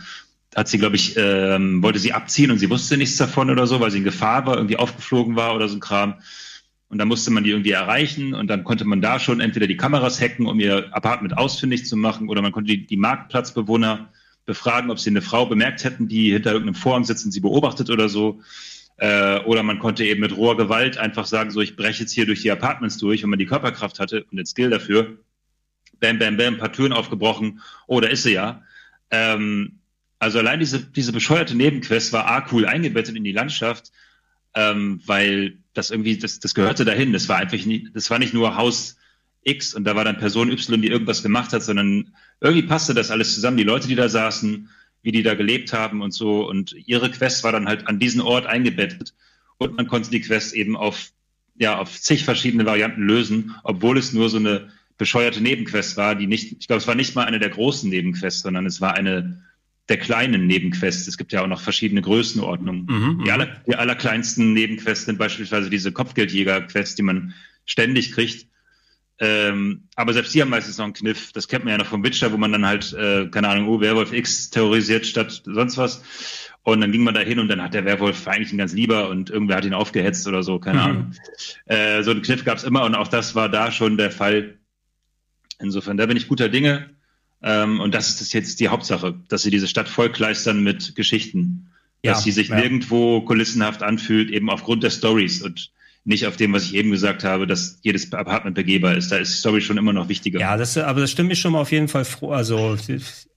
hat sie, glaube ich, ähm, wollte sie abziehen und sie wusste nichts davon oder so, weil sie in Gefahr war, irgendwie aufgeflogen war oder so ein Kram. Und dann musste man die irgendwie erreichen und dann konnte man da schon entweder die Kameras hacken, um ihr Apartment ausfindig zu machen, oder man konnte die, die Marktplatzbewohner befragen, ob sie eine Frau bemerkt hätten, die hinter irgendeinem Vorhang sitzt und sie beobachtet oder so. Äh, oder man konnte eben mit roher Gewalt einfach sagen, so ich breche jetzt hier durch die Apartments durch, wenn man die Körperkraft hatte und den Skill dafür. Bam, bam, bam, ein paar Türen aufgebrochen. Oh, da ist sie ja. Ähm, also allein diese, diese bescheuerte Nebenquest war A cool eingebettet in die Landschaft, ähm, weil das irgendwie, das, das gehörte dahin. Das war einfach nicht, das war nicht nur Haus X und da war dann Person Y, die irgendwas gemacht hat, sondern irgendwie passte das alles zusammen. Die Leute, die da saßen, wie die da gelebt haben und so. Und ihre Quest war dann halt an diesen Ort eingebettet. Und man konnte die Quest eben auf, ja, auf zig verschiedene Varianten lösen, obwohl es nur so eine bescheuerte Nebenquest war, die nicht, ich glaube, es war nicht mal eine der großen Nebenquests, sondern es war eine der kleinen Nebenquests. Es gibt ja auch noch verschiedene Größenordnungen. Mhm, die, aller, die allerkleinsten Nebenquests sind beispielsweise diese Kopfgeldjäger-Quests, die man ständig kriegt. Ähm, aber selbst die haben meistens noch einen Kniff. Das kennt man ja noch vom Witcher, wo man dann halt, äh, keine Ahnung, oh, Werwolf X terrorisiert statt sonst was. Und dann ging man da hin und dann hat der Werwolf eigentlich ihn ganz lieber und irgendwer hat ihn aufgehetzt oder so, keine mhm. Ahnung. Äh, so einen Kniff gab es immer und auch das war da schon der Fall. Insofern, da bin ich guter Dinge. Ähm, und das ist jetzt die Hauptsache, dass sie diese Stadt vollkleistern mit Geschichten. Ja, dass sie sich ja. nirgendwo kulissenhaft anfühlt, eben aufgrund der Stories und nicht auf dem, was ich eben gesagt habe, dass jedes Apartment begehbar ist. Da ist die Story schon immer noch wichtiger. Ja, das, aber das stimmt mich schon mal auf jeden Fall froh, also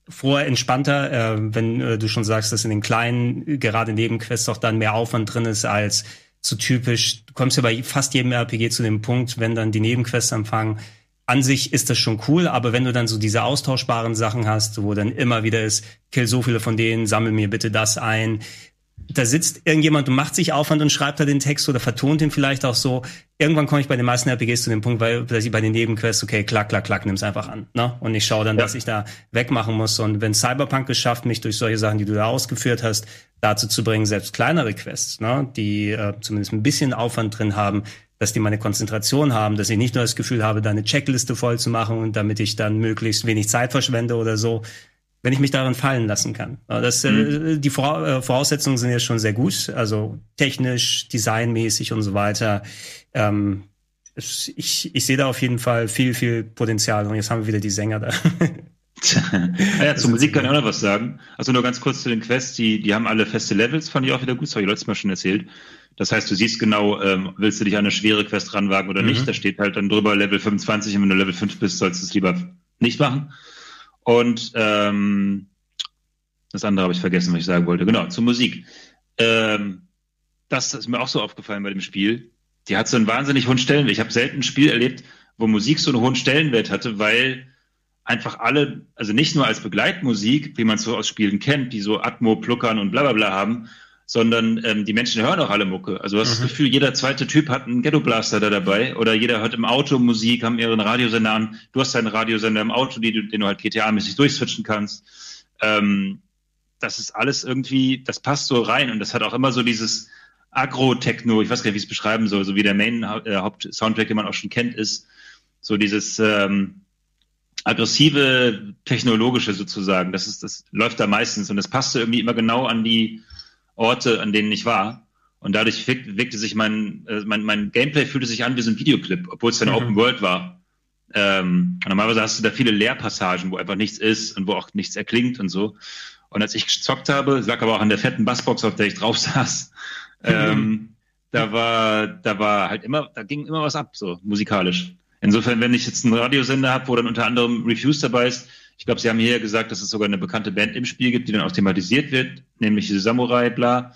froher, entspannter, äh, wenn äh, du schon sagst, dass in den kleinen, gerade Nebenquests auch dann mehr Aufwand drin ist als so typisch. Du kommst ja bei fast jedem RPG zu dem Punkt, wenn dann die Nebenquests anfangen, an sich ist das schon cool, aber wenn du dann so diese austauschbaren Sachen hast, wo dann immer wieder ist, kill so viele von denen, sammel mir bitte das ein. Da sitzt irgendjemand und macht sich Aufwand und schreibt da den Text oder vertont ihn vielleicht auch so. Irgendwann komme ich bei den meisten RPGs zu dem Punkt, weil dass ich bei den Nebenquests, okay, klack, klack, klack, nimm's einfach an. Ne? Und ich schaue dann, ja. was ich da wegmachen muss. Und wenn Cyberpunk geschafft, mich durch solche Sachen, die du da ausgeführt hast, dazu zu bringen, selbst kleinere Quests, ne, die äh, zumindest ein bisschen Aufwand drin haben, dass die meine Konzentration haben, dass ich nicht nur das Gefühl habe, da eine Checkliste voll zu machen und damit ich dann möglichst wenig Zeit verschwende oder so, wenn ich mich darin fallen lassen kann. Das, äh, mhm. Die äh, Voraussetzungen sind jetzt schon sehr gut, also technisch, designmäßig und so weiter. Ähm, ich, ich sehe da auf jeden Fall viel, viel Potenzial und jetzt haben wir wieder die Sänger da. (laughs) ja, zur Musik kann ich auch noch was sagen. Also nur ganz kurz zu den Quests, die, die haben alle feste Levels, fand ich auch wieder gut, das habe ich letztes Mal schon erzählt. Das heißt, du siehst genau, ähm, willst du dich an eine schwere Quest ranwagen oder mhm. nicht. Da steht halt dann drüber Level 25 und wenn du Level 5 bist, sollst du es lieber nicht machen. Und ähm, das andere habe ich vergessen, was ich sagen wollte. Genau, zur Musik. Ähm, das ist mir auch so aufgefallen bei dem Spiel. Die hat so einen wahnsinnig hohen Stellenwert. Ich habe selten ein Spiel erlebt, wo Musik so einen hohen Stellenwert hatte, weil einfach alle, also nicht nur als Begleitmusik, wie man es so aus Spielen kennt, die so Atmo, Pluckern und bla bla bla haben, sondern ähm, die Menschen hören auch alle Mucke. Also du hast mhm. das Gefühl, jeder zweite Typ hat einen Ghetto Blaster da dabei oder jeder hört im Auto Musik, haben ihren Radiosender an. Du hast deinen Radiosender im Auto, die, den du halt GTA-mäßig durchswitchen kannst. Ähm, das ist alles irgendwie, das passt so rein und das hat auch immer so dieses Agro-Techno, ich weiß gar nicht, wie ich es beschreiben soll, so wie der Main-Haupt-Soundtrack, äh, den man auch schon kennt, ist so dieses ähm, aggressive, technologische sozusagen. Das ist, das läuft da meistens und das passte irgendwie immer genau an die Orte, an denen ich war. Und dadurch wirkte sich mein, äh, mein, mein Gameplay fühlte sich an wie so ein Videoclip, obwohl es dann mhm. Open World war. Ähm, normalerweise hast du da viele Leerpassagen, wo einfach nichts ist und wo auch nichts erklingt und so. Und als ich gezockt habe, lag aber auch an der fetten Bassbox, auf der ich drauf (laughs) saß, ähm, da war, da war halt immer, da ging immer was ab, so musikalisch. Insofern, wenn ich jetzt einen Radiosender habe, wo dann unter anderem Reviews dabei ist, ich glaube, Sie haben hier gesagt, dass es sogar eine bekannte Band im Spiel gibt, die dann auch thematisiert wird, nämlich diese Samurai, bla.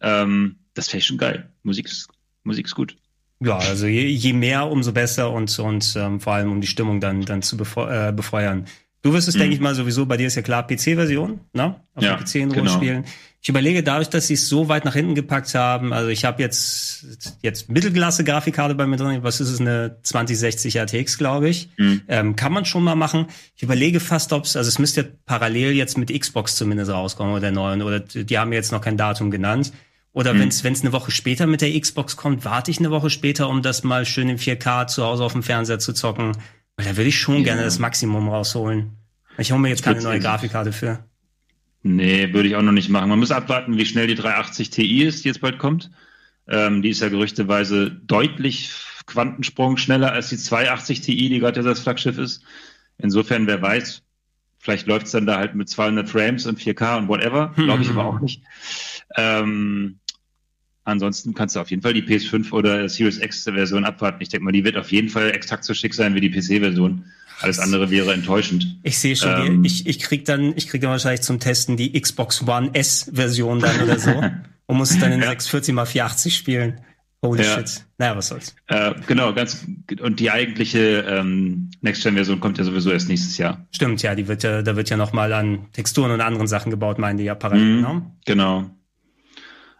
Ähm, das wäre schon geil. Musik ist, Musik ist gut. Ja, also je, je mehr, umso besser und, und ähm, vor allem um die Stimmung dann, dann zu äh, befeuern. Du wirst es, mhm. denke ich mal, sowieso, bei dir ist ja klar PC-Version, ne? Auf ja, PC in Ruhe genau. spielen. Ich überlege dadurch, dass sie es so weit nach hinten gepackt haben. Also ich habe jetzt jetzt Mittelklasse Grafikkarte bei mir drin. Was ist es eine 2060 RTX, glaube ich. Mhm. Ähm, kann man schon mal machen. Ich überlege fast, ob es also es müsste ja parallel jetzt mit Xbox zumindest rauskommen oder der neuen oder die haben jetzt noch kein Datum genannt. Oder mhm. wenn es wenn es eine Woche später mit der Xbox kommt, warte ich eine Woche später, um das mal schön in 4K zu Hause auf dem Fernseher zu zocken Weil da würde ich schon ja. gerne das Maximum rausholen. Ich hole mir jetzt keine neue Grafikkarte für. Nee, würde ich auch noch nicht machen. Man muss abwarten, wie schnell die 380 Ti ist, die jetzt bald kommt. Ähm, die ist ja gerüchteweise deutlich Quantensprung schneller als die 280 Ti, die gerade das Flaggschiff ist. Insofern, wer weiß, vielleicht läuft es dann da halt mit 200 Frames und 4K und whatever. Glaube ich (laughs) aber auch nicht. Ähm, ansonsten kannst du auf jeden Fall die PS5 oder Series X Version abwarten. Ich denke mal, die wird auf jeden Fall exakt so schick sein wie die PC-Version. Alles andere wäre enttäuschend. Ich sehe schon, ähm, ich, ich krieg dann, ich krieg dann wahrscheinlich zum Testen die Xbox One S Version dann oder so (laughs) und muss dann in ja. 640 x 480 spielen. Holy ja. shit. Naja, was soll's. Äh, genau, ganz und die eigentliche ähm, Next-Gen-Version kommt ja sowieso erst nächstes Jahr. Stimmt, ja, die wird ja, da wird ja nochmal an Texturen und anderen Sachen gebaut, meinen die ja parallel, mhm, ne? Genau.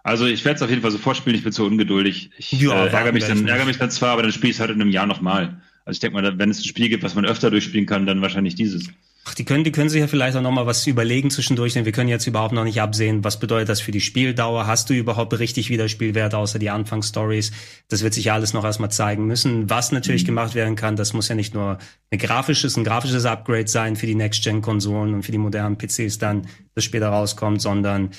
Also ich werde es auf jeden Fall so vorspielen, ich bin so ungeduldig. Ich ja, äh, ärgere, mich dann, ärgere mich dann zwar, aber dann spiele ich es halt in einem Jahr nochmal. Also ich denke mal, wenn es ein Spiel gibt, was man öfter durchspielen kann, dann wahrscheinlich dieses. Ach, die können, die können sich ja vielleicht auch nochmal was überlegen zwischendurch, denn wir können jetzt überhaupt noch nicht absehen, was bedeutet das für die Spieldauer? Hast du überhaupt richtig Wiederspielwerte außer die Anfangsstories? Das wird sich ja alles noch erstmal zeigen müssen. Was natürlich mhm. gemacht werden kann, das muss ja nicht nur ein grafisches, ein grafisches Upgrade sein für die Next-Gen-Konsolen und für die modernen PCs dann, das später rauskommt, sondern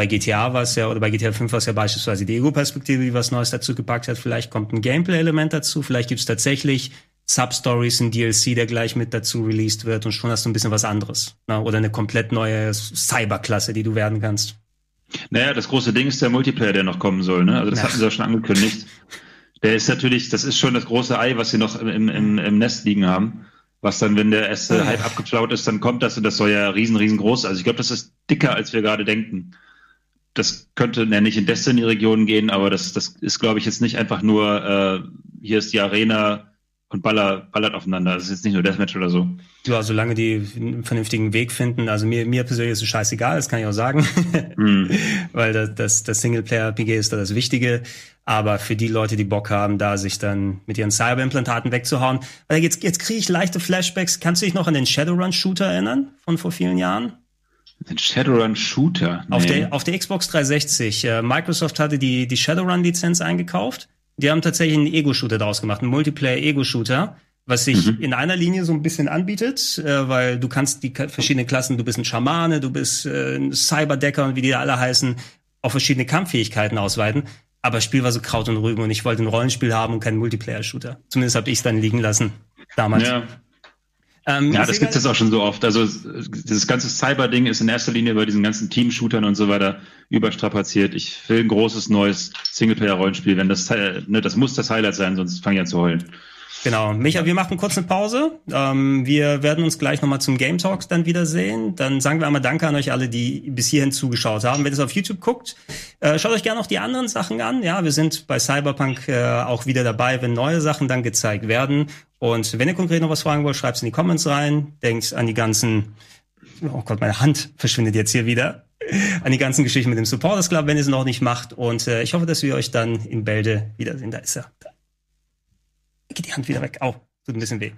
bei GTA war es ja, oder bei GTA 5 war es ja beispielsweise die Ego-Perspektive, die was Neues dazu gepackt hat. Vielleicht kommt ein Gameplay-Element dazu, vielleicht gibt es tatsächlich Substories, ein DLC, der gleich mit dazu released wird und schon hast du ein bisschen was anderes. Ne? Oder eine komplett neue Cyberklasse, die du werden kannst. Naja, das große Ding ist der Multiplayer, der noch kommen soll. Ne? Also das ja. hatten sie ja schon angekündigt. Der ist natürlich, das ist schon das große Ei, was sie noch im, im, im Nest liegen haben. Was dann, wenn der erste Hype abgeflaut ist, dann kommt das und das soll ja riesen, riesengroß. Also ich glaube, das ist dicker, als wir gerade denken das könnte ja nicht in Destiny-Regionen gehen, aber das, das ist, glaube ich, jetzt nicht einfach nur, äh, hier ist die Arena und baller, ballert aufeinander. Das ist jetzt nicht nur Deathmatch oder so. Ja, solange die einen vernünftigen Weg finden. Also mir, mir persönlich ist es scheißegal, das kann ich auch sagen. mm. (laughs) Weil das, das, das Singleplayer-PG ist da das Wichtige. Aber für die Leute, die Bock haben, da sich dann mit ihren Cyberimplantaten wegzuhauen. Weil jetzt, jetzt kriege ich leichte Flashbacks. Kannst du dich noch an den Shadowrun-Shooter erinnern von vor vielen Jahren? Den Shadowrun Shooter. Nee. Auf, der, auf der Xbox 360. Äh, Microsoft hatte die, die Shadowrun-Lizenz eingekauft. Die haben tatsächlich einen Ego-Shooter daraus gemacht, einen Multiplayer-Ego-Shooter, was sich mhm. in einer Linie so ein bisschen anbietet, äh, weil du kannst die verschiedenen Klassen, du bist ein Schamane, du bist äh, ein Cyberdecker und wie die alle heißen, auf verschiedene Kampffähigkeiten ausweiten. Aber das Spiel war so Kraut und Rüben und ich wollte ein Rollenspiel haben und keinen Multiplayer-Shooter. Zumindest habe ich es dann liegen lassen damals. Ja. Ähm, ja, das gibt es auch schon so oft. Also dieses ganze Cyber-Ding ist in erster Linie bei diesen ganzen Team-Shootern und so weiter überstrapaziert. Ich will ein großes neues Singleplayer-Rollenspiel. Wenn das, ne, das muss das Highlight sein, sonst fange ich an zu heulen. Genau. Micha, wir machen kurz eine Pause. Ähm, wir werden uns gleich nochmal zum Game Talks dann wiedersehen. Dann sagen wir einmal Danke an euch alle, die bis hierhin zugeschaut haben. Wenn ihr es auf YouTube guckt, äh, schaut euch gerne auch die anderen Sachen an. Ja, wir sind bei Cyberpunk äh, auch wieder dabei, wenn neue Sachen dann gezeigt werden. Und wenn ihr konkret noch was fragen wollt, schreibt es in die Comments rein. Denkt an die ganzen, oh Gott, meine Hand verschwindet jetzt hier wieder. (laughs) An die ganzen Geschichten mit dem Supporters Club, wenn ihr es noch nicht macht. Und äh, ich hoffe, dass wir euch dann in Bälde wiedersehen. Da ist er. Da Geht die Hand wieder weg. Au, tut ein bisschen weh.